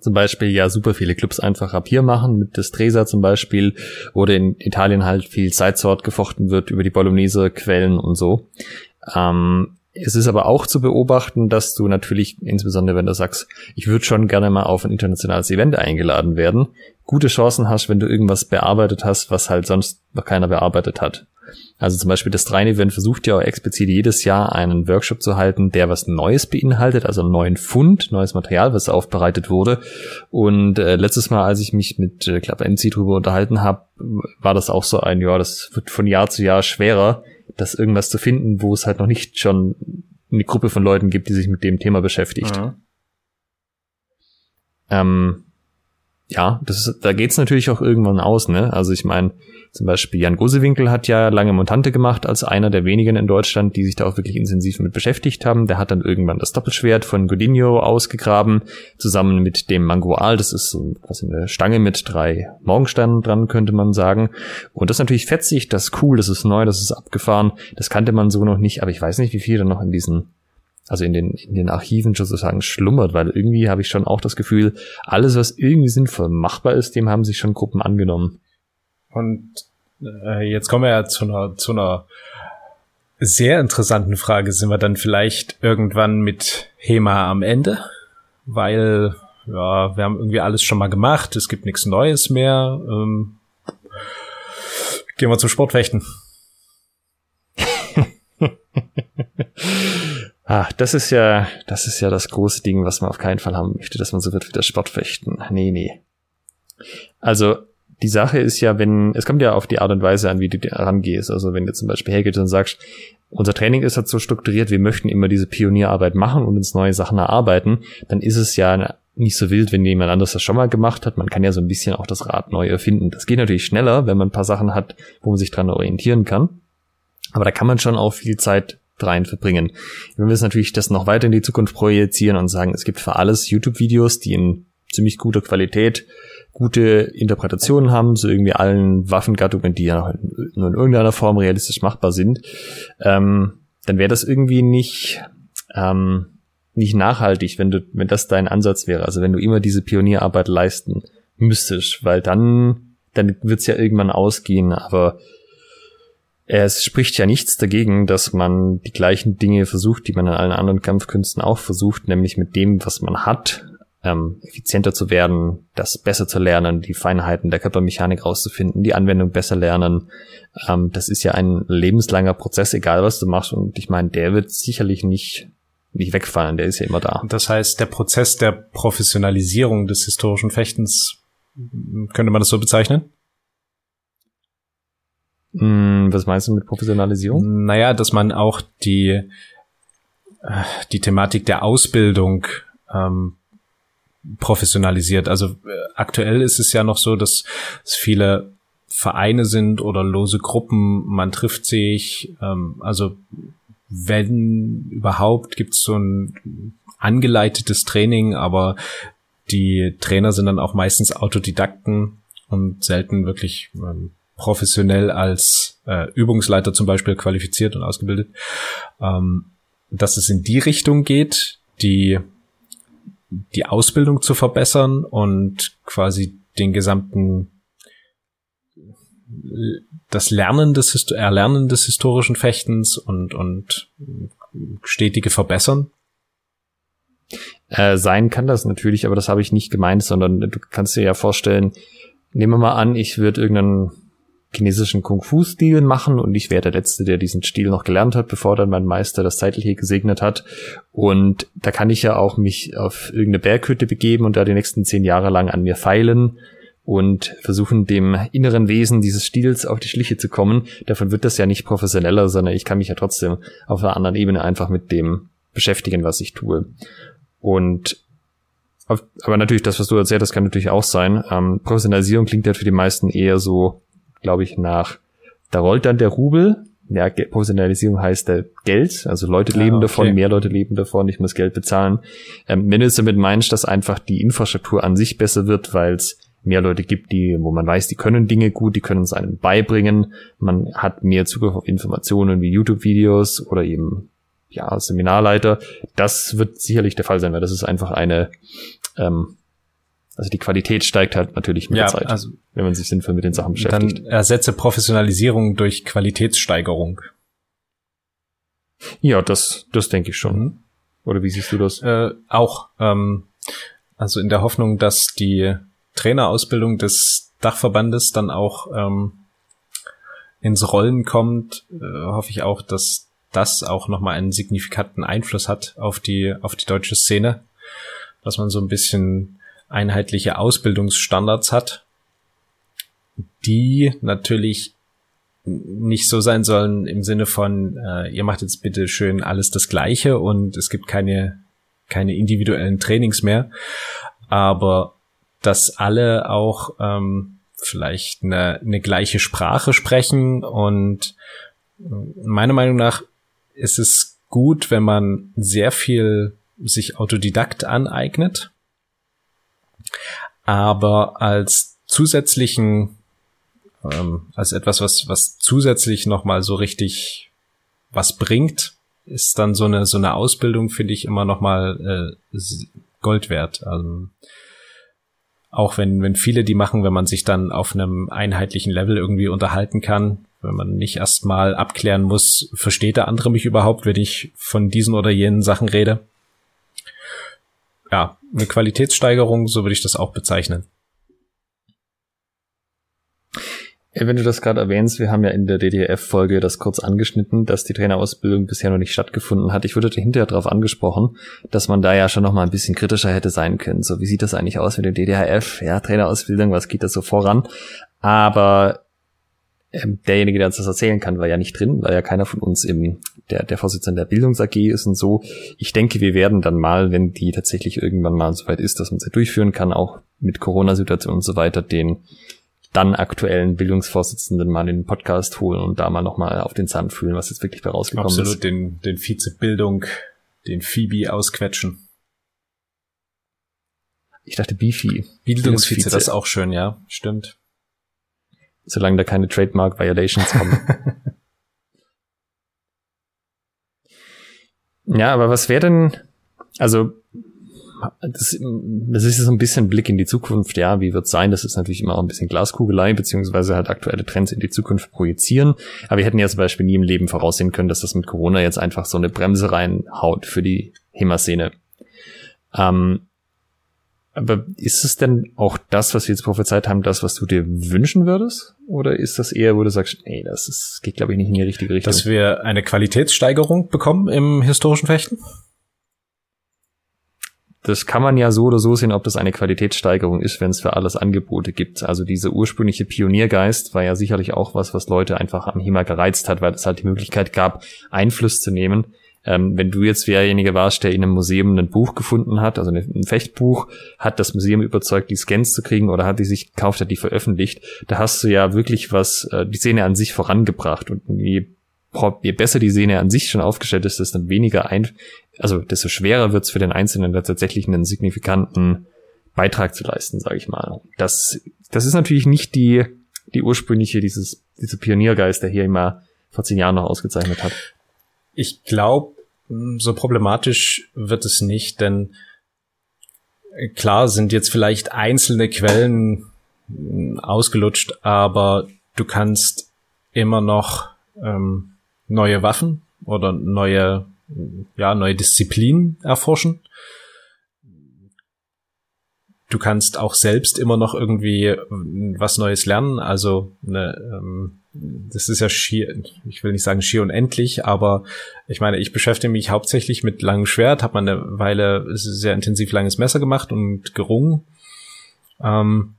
zum Beispiel ja super viele Clubs einfach Rapier machen, mit Destresa zum Beispiel, oder in Italien halt viel Sidesword gefochten wird über die Bolognese-Quellen und so. Ähm, es ist aber auch zu beobachten, dass du natürlich, insbesondere wenn du sagst, ich würde schon gerne mal auf ein internationales Event eingeladen werden, gute Chancen hast, wenn du irgendwas bearbeitet hast, was halt sonst noch keiner bearbeitet hat. Also zum Beispiel das Drein-Event versucht ja auch explizit jedes Jahr einen Workshop zu halten, der was Neues beinhaltet, also einen neuen Fund, neues Material, was aufbereitet wurde. Und äh, letztes Mal, als ich mich mit äh, Club NC drüber unterhalten habe, war das auch so ein, ja, das wird von Jahr zu Jahr schwerer, das irgendwas zu finden, wo es halt noch nicht schon eine Gruppe von Leuten gibt, die sich mit dem Thema beschäftigt. Mhm. Ähm, ja, das ist, da geht's natürlich auch irgendwann aus, ne? Also ich meine, zum Beispiel Jan Gosewinkel hat ja lange Montante gemacht als einer der wenigen in Deutschland, die sich da auch wirklich intensiv mit beschäftigt haben. Der hat dann irgendwann das Doppelschwert von Godinho ausgegraben, zusammen mit dem Mangual. Das ist so quasi eine Stange mit drei Morgensternen dran, könnte man sagen. Und das ist natürlich fetzig, das ist cool, das ist neu, das ist abgefahren. Das kannte man so noch nicht, aber ich weiß nicht, wie viel da noch in diesen also in den, in den Archiven sozusagen schlummert, weil irgendwie habe ich schon auch das Gefühl, alles, was irgendwie sinnvoll machbar ist, dem haben sich schon Gruppen angenommen. Und äh, jetzt kommen wir ja zu einer, zu einer sehr interessanten Frage. Sind wir dann vielleicht irgendwann mit HEMA am Ende? Weil, ja, wir haben irgendwie alles schon mal gemacht, es gibt nichts Neues mehr. Ähm, gehen wir zum Sportfechten. <laughs> Ah, das ist ja, das ist ja das große Ding, was man auf keinen Fall haben möchte, dass man so wird wie das Sportfechten. Nee, nee. Also, die Sache ist ja, wenn, es kommt ja auf die Art und Weise an, wie du rangehst. Also, wenn du zum Beispiel hergehst und sagst, unser Training ist halt so strukturiert, wir möchten immer diese Pionierarbeit machen und uns neue Sachen erarbeiten, dann ist es ja nicht so wild, wenn jemand anderes das schon mal gemacht hat. Man kann ja so ein bisschen auch das Rad neu erfinden. Das geht natürlich schneller, wenn man ein paar Sachen hat, wo man sich dran orientieren kann. Aber da kann man schon auch viel Zeit rein verbringen. Wir müssen natürlich das noch weiter in die Zukunft projizieren und sagen, es gibt für alles YouTube-Videos, die in ziemlich guter Qualität gute Interpretationen haben zu irgendwie allen Waffengattungen, die ja nur in irgendeiner Form realistisch machbar sind, ähm, dann wäre das irgendwie nicht ähm, nicht nachhaltig, wenn du wenn das dein Ansatz wäre. Also wenn du immer diese Pionierarbeit leisten müsstest, weil dann dann wird's ja irgendwann ausgehen. Aber es spricht ja nichts dagegen, dass man die gleichen Dinge versucht, die man in allen anderen Kampfkünsten auch versucht, nämlich mit dem, was man hat, ähm, effizienter zu werden, das besser zu lernen, die Feinheiten der Körpermechanik rauszufinden, die Anwendung besser lernen. Ähm, das ist ja ein lebenslanger Prozess, egal was du machst. Und ich meine, der wird sicherlich nicht nicht wegfallen, der ist ja immer da. Das heißt, der Prozess der Professionalisierung des historischen Fechtens, könnte man das so bezeichnen? Hm, was meinst du mit Professionalisierung? Naja, dass man auch die, äh, die Thematik der Ausbildung ähm, professionalisiert. Also äh, aktuell ist es ja noch so, dass es viele Vereine sind oder lose Gruppen, man trifft sich, ähm, also wenn überhaupt gibt es so ein angeleitetes Training, aber die Trainer sind dann auch meistens Autodidakten und selten wirklich ähm, professionell als äh, Übungsleiter zum Beispiel qualifiziert und ausgebildet, ähm, dass es in die Richtung geht, die die Ausbildung zu verbessern und quasi den gesamten das Lernen des Erlernen des historischen Fechtens und und stetige Verbessern? Äh, sein kann das natürlich, aber das habe ich nicht gemeint, sondern du kannst dir ja vorstellen, nehmen wir mal an, ich würde irgendeinen chinesischen Kung-Fu-Stil machen und ich wäre der Letzte, der diesen Stil noch gelernt hat, bevor dann mein Meister das Zeitliche gesegnet hat. Und da kann ich ja auch mich auf irgendeine Berghütte begeben und da die nächsten zehn Jahre lang an mir feilen und versuchen, dem inneren Wesen dieses Stils auf die Schliche zu kommen. Davon wird das ja nicht professioneller, sondern ich kann mich ja trotzdem auf einer anderen Ebene einfach mit dem beschäftigen, was ich tue. Und aber natürlich, das, was du erzählt hast, kann natürlich auch sein. Ähm, Professionalisierung klingt ja für die meisten eher so glaube ich, nach, da rollt dann der Rubel. Ja, Professionalisierung heißt der Geld, also Leute ah, leben okay. davon, mehr Leute leben davon, ich muss Geld bezahlen. Ähm, wenn du jetzt damit meinst, dass einfach die Infrastruktur an sich besser wird, weil es mehr Leute gibt, die, wo man weiß, die können Dinge gut, die können es einem beibringen, man hat mehr Zugriff auf Informationen wie YouTube-Videos oder eben ja Seminarleiter. Das wird sicherlich der Fall sein, weil das ist einfach eine ähm, also die Qualität steigt halt natürlich mit ja, der Zeit, also wenn man sich sinnvoll mit den Sachen beschäftigt. Dann ersetze Professionalisierung durch Qualitätssteigerung. Ja, das, das denke ich schon. Mhm. Oder wie siehst du das? Äh, auch. Ähm, also in der Hoffnung, dass die Trainerausbildung des Dachverbandes dann auch ähm, ins Rollen kommt, äh, hoffe ich auch, dass das auch nochmal einen signifikanten Einfluss hat auf die, auf die deutsche Szene. Dass man so ein bisschen einheitliche Ausbildungsstandards hat, die natürlich nicht so sein sollen im Sinne von, äh, ihr macht jetzt bitte schön alles das Gleiche und es gibt keine, keine individuellen Trainings mehr. Aber dass alle auch ähm, vielleicht eine, eine gleiche Sprache sprechen und meiner Meinung nach ist es gut, wenn man sehr viel sich Autodidakt aneignet, aber als zusätzlichen, ähm, als etwas, was, was zusätzlich nochmal so richtig was bringt, ist dann so eine, so eine Ausbildung, finde ich, immer nochmal äh, Gold wert. Also, auch wenn, wenn viele die machen, wenn man sich dann auf einem einheitlichen Level irgendwie unterhalten kann, wenn man nicht erstmal abklären muss, versteht der andere mich überhaupt, wenn ich von diesen oder jenen Sachen rede. Ja, eine Qualitätssteigerung, so würde ich das auch bezeichnen. Wenn du das gerade erwähnst, wir haben ja in der DDF-Folge das kurz angeschnitten, dass die Trainerausbildung bisher noch nicht stattgefunden hat. Ich wurde hinterher darauf angesprochen, dass man da ja schon noch mal ein bisschen kritischer hätte sein können. So, wie sieht das eigentlich aus mit dem DDHF? Ja, Trainerausbildung, was geht da so voran? Aber ähm, derjenige, der uns das erzählen kann, war ja nicht drin, weil ja keiner von uns im der, der Vorsitzende der Bildungs AG ist und so. Ich denke, wir werden dann mal, wenn die tatsächlich irgendwann mal so weit ist, dass man sie durchführen kann, auch mit Corona-Situation und so weiter, den dann aktuellen Bildungsvorsitzenden mal in den Podcast holen und da mal nochmal auf den Zahn fühlen, was jetzt wirklich bei rausgekommen Absolut, ist. Absolut, den, den Vize-Bildung, den Phoebe ausquetschen. Ich dachte Bifi. Bildungsvize, das ist auch schön, ja, stimmt. Solange da keine Trademark-Violations kommen. <laughs> ja, aber was wäre denn, also das, das ist so ein bisschen Blick in die Zukunft, ja, wie wird sein? Das ist natürlich immer auch ein bisschen Glaskugelei, beziehungsweise halt aktuelle Trends in die Zukunft projizieren. Aber wir hätten ja zum Beispiel nie im Leben voraussehen können, dass das mit Corona jetzt einfach so eine Bremse reinhaut für die HEMA-Szene. Ähm, aber ist es denn auch das, was wir jetzt prophezeit haben, das, was du dir wünschen würdest? Oder ist das eher, wo du sagst, ey, das ist, geht, glaube ich, nicht in die richtige Richtung? Dass wir eine Qualitätssteigerung bekommen im historischen Fechten? das kann man ja so oder so sehen, ob das eine Qualitätssteigerung ist, wenn es für alles Angebote gibt. Also dieser ursprüngliche Pioniergeist war ja sicherlich auch was, was Leute einfach am HEMA gereizt hat, weil es halt die Möglichkeit gab, Einfluss zu nehmen. Ähm, wenn du jetzt derjenige warst, der in einem Museum ein Buch gefunden hat, also ein Fechtbuch, hat das Museum überzeugt, die Scans zu kriegen oder hat die sich gekauft, hat die veröffentlicht, da hast du ja wirklich was, äh, die Szene an sich vorangebracht und je je besser die Szene an sich schon aufgestellt ist, desto weniger ein, also desto schwerer wird es für den Einzelnen da tatsächlich einen signifikanten Beitrag zu leisten, sage ich mal. Das, das ist natürlich nicht die, die ursprüngliche, dieses, diese Pioniergeist, der hier immer vor zehn Jahren noch ausgezeichnet hat. Ich glaube, so problematisch wird es nicht, denn klar sind jetzt vielleicht einzelne Quellen ausgelutscht, aber du kannst immer noch ähm, neue Waffen oder neue, ja, neue Disziplinen erforschen. Du kannst auch selbst immer noch irgendwie was Neues lernen. Also ne, ähm, das ist ja schier, ich will nicht sagen schier unendlich, aber ich meine, ich beschäftige mich hauptsächlich mit langem Schwert, habe mal eine Weile sehr intensiv langes Messer gemacht und gerungen. Ähm,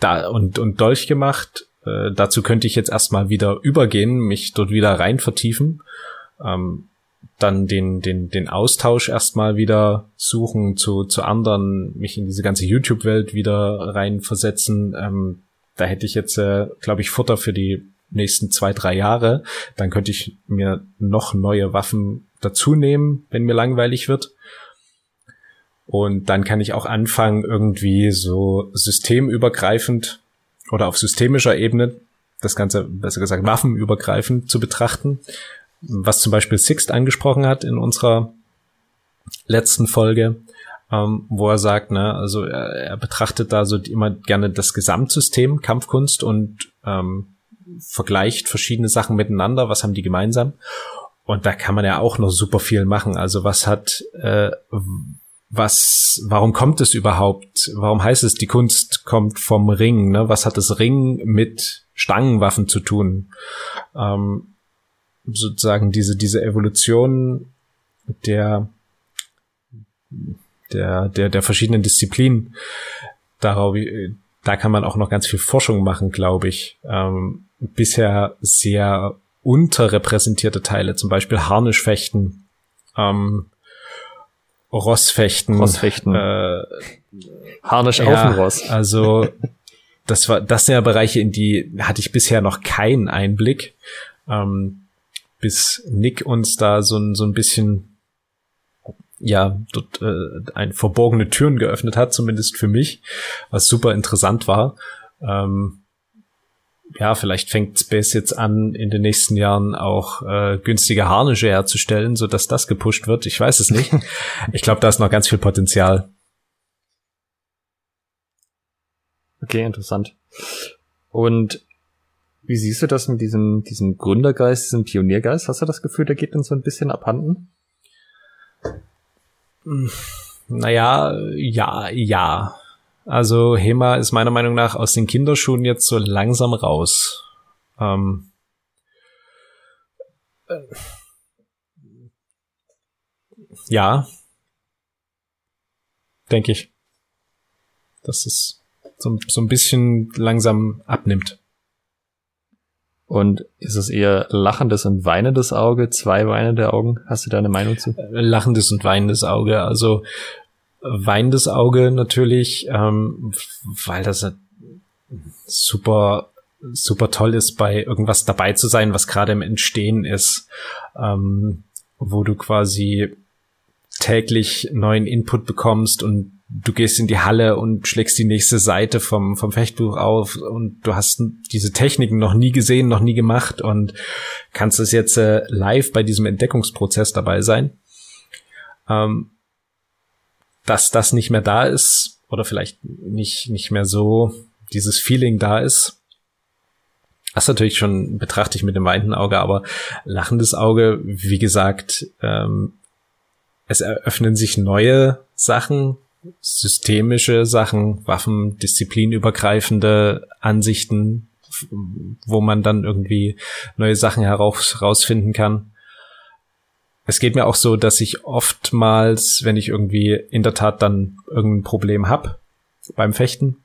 da und, und Dolch gemacht äh, dazu könnte ich jetzt erstmal wieder übergehen, mich dort wieder rein vertiefen. Ähm, dann den, den, den Austausch erstmal wieder suchen zu, zu anderen, mich in diese ganze YouTube-Welt wieder reinversetzen. Ähm, da hätte ich jetzt, äh, glaube ich, Futter für die nächsten zwei, drei Jahre. Dann könnte ich mir noch neue Waffen dazu nehmen, wenn mir langweilig wird. Und dann kann ich auch anfangen, irgendwie so systemübergreifend oder auf systemischer Ebene das Ganze, besser gesagt, waffenübergreifend zu betrachten, was zum Beispiel Sixt angesprochen hat in unserer letzten Folge, ähm, wo er sagt, ne, also er, er betrachtet da so immer gerne das Gesamtsystem Kampfkunst und ähm, vergleicht verschiedene Sachen miteinander, was haben die gemeinsam? Und da kann man ja auch noch super viel machen. Also was hat äh, was, warum kommt es überhaupt? Warum heißt es, die Kunst kommt vom Ring? Ne? Was hat das Ring mit Stangenwaffen zu tun? Ähm, sozusagen diese, diese Evolution der, der, der, der verschiedenen Disziplinen. Darauf, da kann man auch noch ganz viel Forschung machen, glaube ich. Ähm, bisher sehr unterrepräsentierte Teile, zum Beispiel Harnischfechten, ähm, Rossfechten. Rossfechten. Äh, Harnisch ja, auf dem Ross. Also das war das sind ja Bereiche, in die hatte ich bisher noch keinen Einblick, ähm, bis Nick uns da so ein so ein bisschen ja dort äh, ein verborgene Türen geöffnet hat, zumindest für mich, was super interessant war. Ähm, ja, vielleicht fängt Space jetzt an, in den nächsten Jahren auch äh, günstige Harnische herzustellen, so dass das gepusht wird. Ich weiß es nicht. <laughs> ich glaube, da ist noch ganz viel Potenzial. Okay, interessant. Und wie siehst du das mit diesem, diesem Gründergeist, diesem Pioniergeist? Hast du das Gefühl, der geht uns so ein bisschen abhanden? Naja, ja, ja. Also Hema ist meiner Meinung nach aus den Kinderschuhen jetzt so langsam raus. Ähm, äh, ja, denke ich. Das ist so, so ein bisschen langsam abnimmt. Und ist es eher lachendes und weinendes Auge, zwei weinende Augen? Hast du da eine Meinung zu? Äh, lachendes und weinendes Auge. Also weinendes Auge natürlich, ähm, weil das super super toll ist, bei irgendwas dabei zu sein, was gerade im Entstehen ist, ähm, wo du quasi täglich neuen Input bekommst und du gehst in die Halle und schlägst die nächste Seite vom, vom Fechtbuch auf und du hast diese Techniken noch nie gesehen, noch nie gemacht und kannst es jetzt äh, live bei diesem Entdeckungsprozess dabei sein. Ähm, dass das nicht mehr da ist oder vielleicht nicht, nicht mehr so dieses Feeling da ist. Das natürlich schon betrachte ich mit dem weinenden Auge, aber lachendes Auge, wie gesagt, ähm, es eröffnen sich neue Sachen, systemische Sachen, Waffen, disziplinübergreifende Ansichten, wo man dann irgendwie neue Sachen heraus, herausfinden kann. Es geht mir auch so, dass ich oftmals, wenn ich irgendwie in der Tat dann irgendein Problem hab beim Fechten,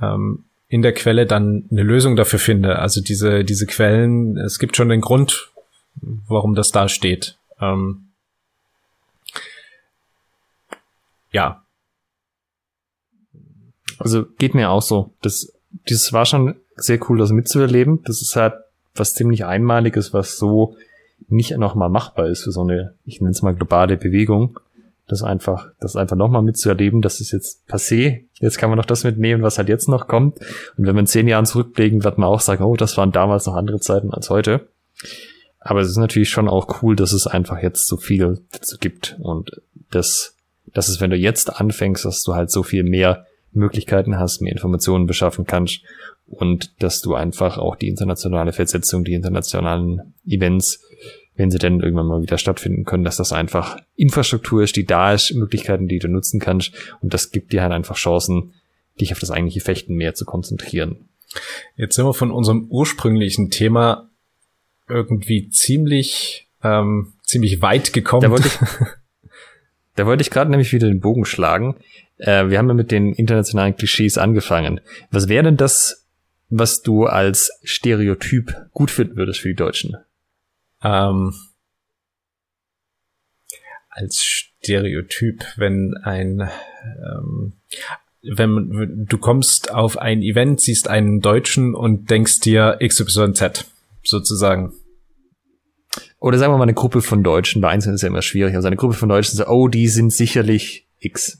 ähm, in der Quelle dann eine Lösung dafür finde. Also diese, diese Quellen, es gibt schon den Grund, warum das da steht. Ähm, ja, also geht mir auch so. Das, das war schon sehr cool, das mitzuerleben. Das ist halt was ziemlich Einmaliges, was so nicht nochmal machbar ist für so eine, ich nenne es mal globale Bewegung. Das einfach, das einfach nochmal mitzuerleben, das ist jetzt passé. Jetzt kann man noch das mitnehmen, was halt jetzt noch kommt. Und wenn man zehn Jahren zurückblicken, wird man auch sagen, oh, das waren damals noch andere Zeiten als heute. Aber es ist natürlich schon auch cool, dass es einfach jetzt so viel dazu gibt. Und das, das ist, wenn du jetzt anfängst, dass du halt so viel mehr Möglichkeiten hast, mehr Informationen beschaffen kannst und dass du einfach auch die internationale Versetzung, die internationalen Events, wenn sie denn irgendwann mal wieder stattfinden können, dass das einfach Infrastruktur ist, die da ist, Möglichkeiten, die du nutzen kannst und das gibt dir halt einfach Chancen, dich auf das eigentliche Fechten mehr zu konzentrieren. Jetzt sind wir von unserem ursprünglichen Thema irgendwie ziemlich ähm, ziemlich weit gekommen. Da wollte ich, <laughs> da wollte ich gerade nämlich wieder den Bogen schlagen. Äh, wir haben ja mit den internationalen Klischees angefangen. Was wäre denn das, was du als Stereotyp gut finden würdest für die Deutschen? Ähm, als Stereotyp, wenn ein ähm, wenn du kommst auf ein Event, siehst einen Deutschen und denkst dir XYZ sozusagen. Oder sagen wir mal eine Gruppe von Deutschen, bei Einzelnen ist ja immer schwierig, also eine Gruppe von Deutschen so, oh, die sind sicherlich X.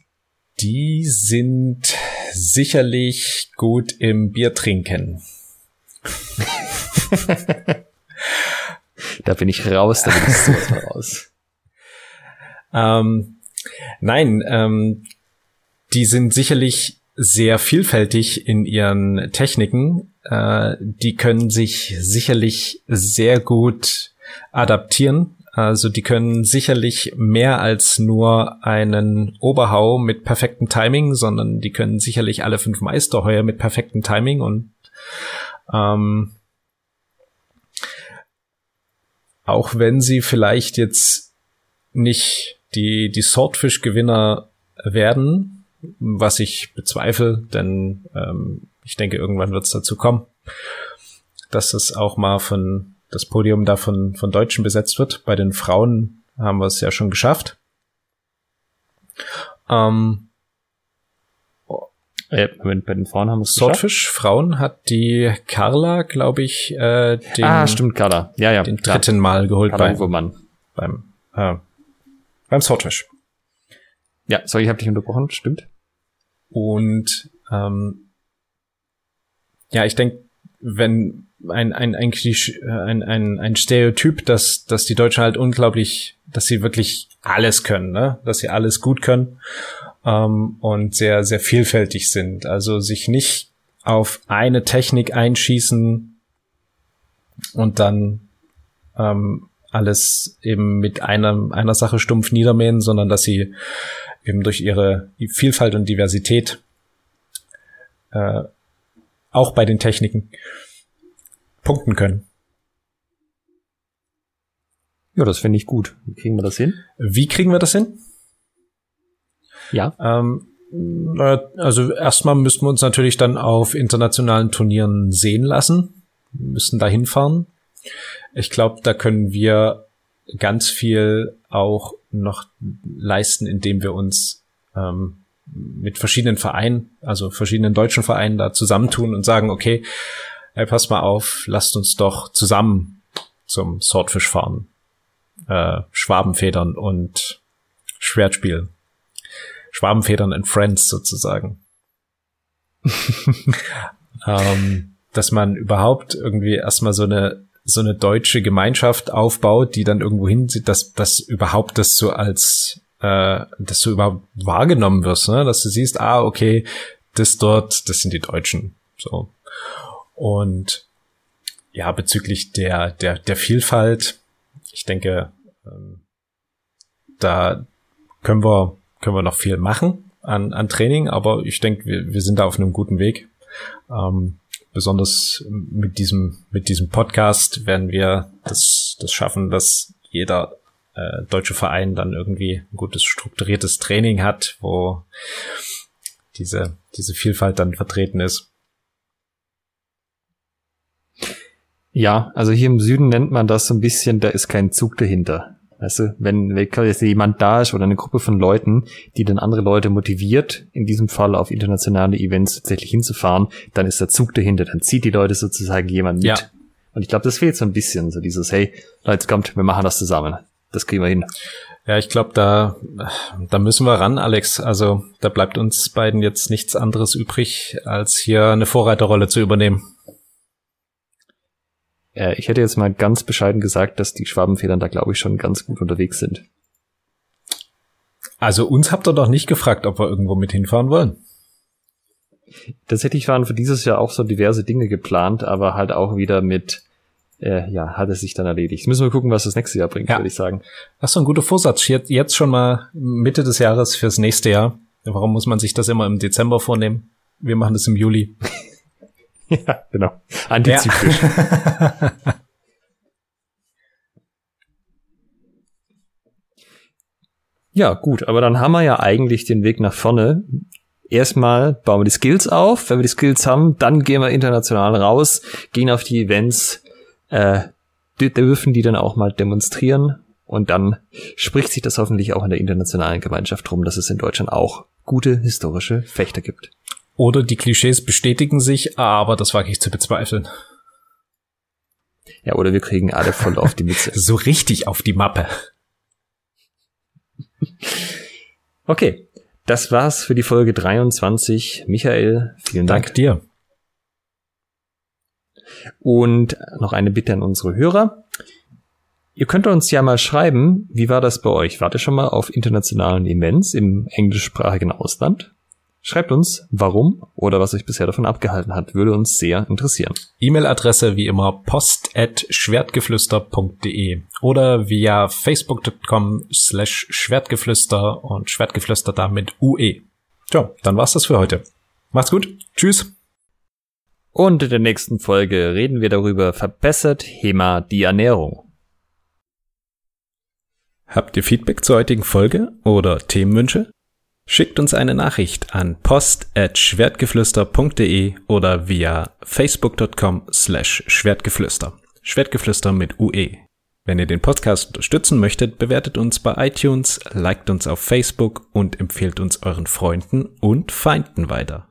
Die sind sicherlich gut im Bier trinken. <laughs> da bin ich raus, da bin ich sowas <laughs> mal raus. Ähm, nein, ähm, die sind sicherlich sehr vielfältig in ihren Techniken. Äh, die können sich sicherlich sehr gut adaptieren also die können sicherlich mehr als nur einen Oberhau mit perfektem Timing, sondern die können sicherlich alle fünf Meisterheuer mit perfektem Timing und ähm, auch wenn sie vielleicht jetzt nicht die, die Swordfish-Gewinner werden, was ich bezweifle, denn ähm, ich denke, irgendwann wird es dazu kommen, dass es auch mal von das Podium da von, von Deutschen besetzt wird. Bei den Frauen haben wir es ja schon geschafft. Ähm, äh, bei den Frauen haben wir es Swordfish Frauen hat die Carla, glaube ich, äh, den, ah, stimmt, Carla. Ja, ja. den dritten Mal geholt Carla bei, Mann. beim, äh, beim Swordfish. Ja, sorry, ich habe dich unterbrochen, stimmt. Und ähm, ja, ich denke, wenn ein, ein, ein, äh, ein, ein, ein Stereotyp, dass, dass die Deutschen halt unglaublich, dass sie wirklich alles können, ne? dass sie alles gut können ähm, und sehr, sehr vielfältig sind. Also sich nicht auf eine Technik einschießen und dann ähm, alles eben mit einer, einer Sache stumpf niedermähen, sondern dass sie eben durch ihre Vielfalt und Diversität äh, auch bei den Techniken punkten können. Ja, das finde ich gut. Wie kriegen wir das hin? Wie kriegen wir das hin? Ja. Ähm, also erstmal müssten wir uns natürlich dann auf internationalen Turnieren sehen lassen, wir müssen da hinfahren. Ich glaube, da können wir ganz viel auch noch leisten, indem wir uns ähm, mit verschiedenen Vereinen, also verschiedenen deutschen Vereinen da zusammentun und sagen, okay, hey, pass mal auf, lasst uns doch zusammen zum Swordfish fahren, äh, Schwabenfedern und Schwertspiel. Schwabenfedern and Friends sozusagen. <laughs> ähm, dass man überhaupt irgendwie erstmal so eine so eine deutsche Gemeinschaft aufbaut, die dann irgendwo hinsieht, dass das überhaupt das so als äh, dass du überhaupt wahrgenommen wirst, ne? dass du siehst, ah, okay, das dort, das sind die Deutschen. So. Und ja, bezüglich der, der, der Vielfalt, ich denke, ähm, da können wir, können wir noch viel machen an, an Training, aber ich denke, wir, wir sind da auf einem guten Weg. Ähm, besonders mit diesem, mit diesem Podcast werden wir das, das schaffen, dass jeder äh, deutsche Verein dann irgendwie ein gutes strukturiertes Training hat, wo diese, diese Vielfalt dann vertreten ist. Ja, also hier im Süden nennt man das so ein bisschen, da ist kein Zug dahinter. Weißt du, wenn, wenn jetzt jemand da ist oder eine Gruppe von Leuten, die dann andere Leute motiviert, in diesem Fall auf internationale Events tatsächlich hinzufahren, dann ist der Zug dahinter, dann zieht die Leute sozusagen jemand mit. Ja. Und ich glaube, das fehlt so ein bisschen, so dieses, hey, Leute, kommt, wir machen das zusammen. Das kriegen wir hin. Ja, ich glaube, da, da müssen wir ran, Alex. Also da bleibt uns beiden jetzt nichts anderes übrig, als hier eine Vorreiterrolle zu übernehmen. Äh, ich hätte jetzt mal ganz bescheiden gesagt, dass die Schwabenfedern da, glaube ich, schon ganz gut unterwegs sind. Also uns habt ihr doch nicht gefragt, ob wir irgendwo mit hinfahren wollen. Tatsächlich waren für dieses Jahr auch so diverse Dinge geplant, aber halt auch wieder mit, äh, ja, hat es sich dann erledigt. Müssen wir gucken, was das nächste Jahr bringt, ja. würde ich sagen. Das ist so ein guter Vorsatz. Jetzt, jetzt schon mal Mitte des Jahres fürs nächste Jahr. Warum muss man sich das immer im Dezember vornehmen? Wir machen das im Juli. <laughs> ja, genau. Antizyklisch. Ja. <laughs> ja, gut, aber dann haben wir ja eigentlich den Weg nach vorne. Erstmal bauen wir die Skills auf. Wenn wir die Skills haben, dann gehen wir international raus, gehen auf die Events, äh, dürfen die dann auch mal demonstrieren und dann spricht sich das hoffentlich auch in der internationalen Gemeinschaft rum, dass es in Deutschland auch gute historische Fechter gibt. Oder die Klischees bestätigen sich, aber das wage ich zu bezweifeln. Ja, oder wir kriegen alle voll auf die Mütze. <laughs> so richtig auf die Mappe. Okay, das war's für die Folge 23. Michael, vielen Dank. Dank dir. Und noch eine Bitte an unsere Hörer. Ihr könnt uns ja mal schreiben, wie war das bei euch? Wart ihr schon mal auf internationalen Events im englischsprachigen Ausland? Schreibt uns, warum oder was euch bisher davon abgehalten hat. Würde uns sehr interessieren. E-Mail-Adresse wie immer post.schwertgeflüster.de oder via facebook.com slash schwertgeflüster und Schwertgeflüster da mit UE. Tja, dann war's das für heute. Macht's gut. Tschüss. Und in der nächsten Folge reden wir darüber, verbessert HEMA die Ernährung. Habt ihr Feedback zur heutigen Folge oder Themenwünsche? Schickt uns eine Nachricht an post@schwertgeflüster.de oder via facebook.com slash Schwertgeflüster. Schwertgeflüster mit UE. Wenn ihr den Podcast unterstützen möchtet, bewertet uns bei iTunes, liked uns auf Facebook und empfehlt uns euren Freunden und Feinden weiter.